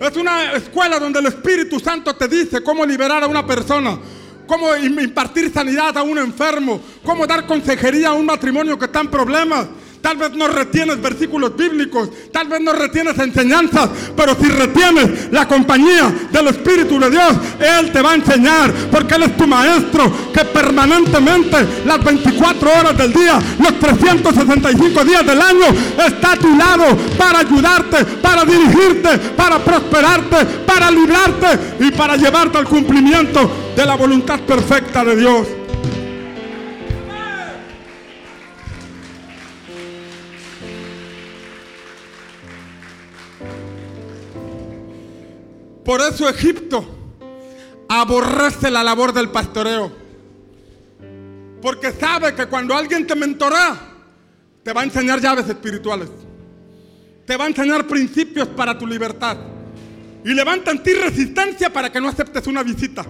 Es una escuela donde el Espíritu Santo te dice cómo liberar a una persona, cómo impartir sanidad a un enfermo, cómo dar consejería a un matrimonio que está en problemas. Tal vez no retienes versículos bíblicos, tal vez no retienes enseñanzas, pero si retienes la compañía del Espíritu de Dios, Él te va a enseñar, porque Él es tu maestro que permanentemente, las 24 horas del día, los 365 días del año, está a tu lado para ayudarte, para dirigirte, para prosperarte, para librarte y para llevarte al cumplimiento de la voluntad perfecta de Dios. Por eso Egipto aborrece la labor del pastoreo. Porque sabe que cuando alguien te mentorea, te va a enseñar llaves espirituales. Te va a enseñar principios para tu libertad. Y levanta en ti resistencia para que no aceptes una visita.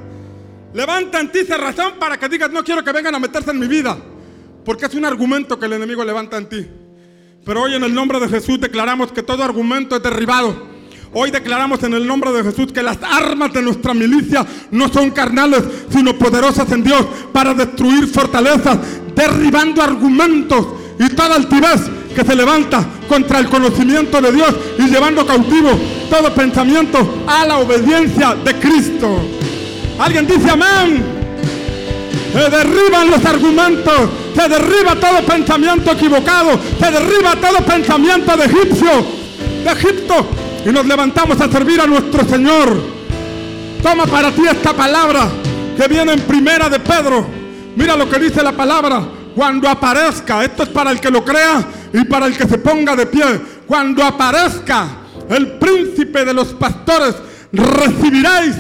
Levanta en ti razón para que digas, no quiero que vengan a meterse en mi vida. Porque es un argumento que el enemigo levanta en ti. Pero hoy en el nombre de Jesús declaramos que todo argumento es derribado. Hoy declaramos en el nombre de Jesús que las armas de nuestra milicia no son carnales, sino poderosas en Dios para destruir fortalezas, derribando argumentos y toda altivez que se levanta contra el conocimiento de Dios y llevando cautivo todo pensamiento a la obediencia de Cristo. Alguien dice amén. Se derriban los argumentos, se derriba todo pensamiento equivocado, se derriba todo pensamiento de egipcio, de Egipto, y nos levantamos a servir a nuestro Señor. Toma para ti esta palabra que viene en primera de Pedro. Mira lo que dice la palabra. Cuando aparezca, esto es para el que lo crea y para el que se ponga de pie. Cuando aparezca el príncipe de los pastores, recibiréis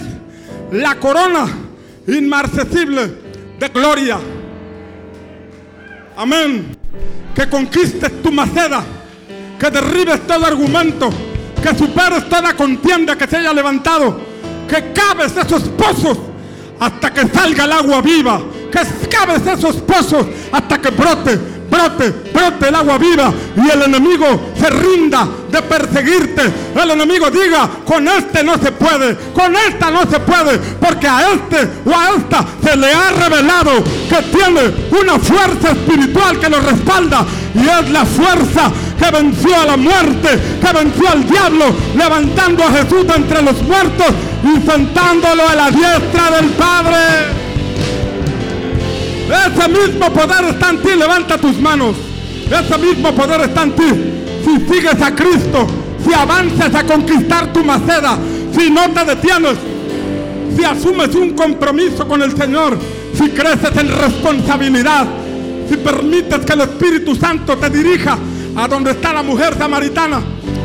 la corona inmarcesible de gloria. Amén. Que conquistes tu maceda, que derribes todo argumento, que superes toda contienda que se haya levantado, que cabes esos pozos hasta que salga el agua viva, que cabes esos pozos hasta que brote brote, brote el agua viva y el enemigo se rinda de perseguirte. El enemigo diga, con este no se puede, con esta no se puede, porque a este o a esta se le ha revelado que tiene una fuerza espiritual que lo respalda y es la fuerza que venció a la muerte, que venció al diablo, levantando a Jesús entre los muertos y sentándolo a la diestra del Padre. Ese mismo poder está en ti. Levanta tus manos. Ese mismo poder está en ti. Si sigues a Cristo, si avanzas a conquistar tu maceda, si no te detienes, si asumes un compromiso con el Señor, si creces en responsabilidad, si permites que el Espíritu Santo te dirija a donde está la mujer samaritana,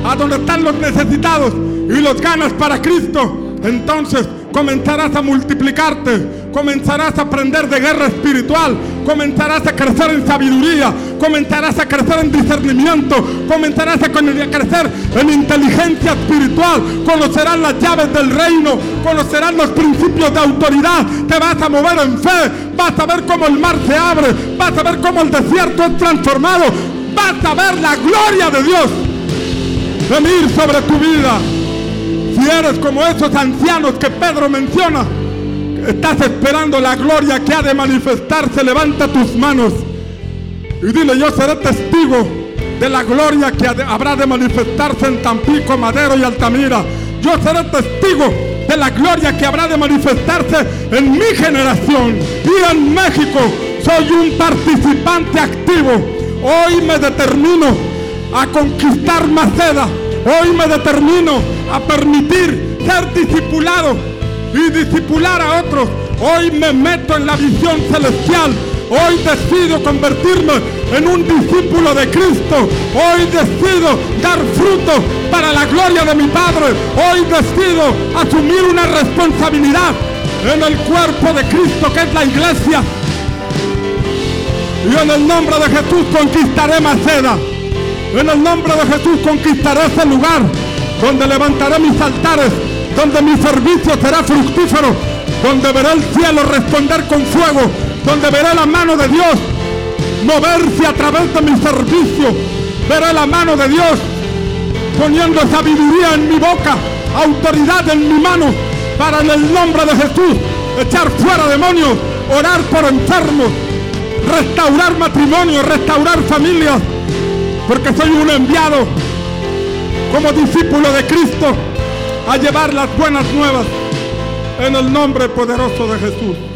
a donde están los necesitados y los ganas para Cristo, entonces comenzarás a multiplicarte, comenzarás a aprender de guerra espiritual, comenzarás a crecer en sabiduría, comenzarás a crecer en discernimiento, comenzarás a crecer en inteligencia espiritual, conocerás las llaves del reino, conocerás los principios de autoridad, te vas a mover en fe, vas a ver cómo el mar se abre, vas a ver cómo el desierto es transformado, vas a ver la gloria de Dios venir sobre tu vida. Eres como esos ancianos que Pedro menciona, estás esperando la gloria que ha de manifestarse, levanta tus manos y dile, yo seré testigo de la gloria que habrá de manifestarse en Tampico, Madero y Altamira. Yo seré testigo de la gloria que habrá de manifestarse en mi generación y en México. Soy un participante activo. Hoy me determino a conquistar Maceda. Hoy me determino a permitir ser discipulado y discipular a otros. Hoy me meto en la visión celestial. Hoy decido convertirme en un discípulo de Cristo. Hoy decido dar fruto para la gloria de mi Padre. Hoy decido asumir una responsabilidad en el cuerpo de Cristo que es la iglesia. Y en el nombre de Jesús conquistaré Maceda. En el nombre de Jesús conquistaré ese lugar donde levantaré mis altares, donde mi servicio será fructífero, donde veré el cielo responder con fuego, donde veré la mano de Dios moverse a través de mi servicio, veré la mano de Dios poniendo sabiduría en mi boca, autoridad en mi mano, para en el nombre de Jesús echar fuera demonios, orar por enfermos, restaurar matrimonio, restaurar familias, porque soy un enviado como discípulo de Cristo a llevar las buenas nuevas en el nombre poderoso de Jesús.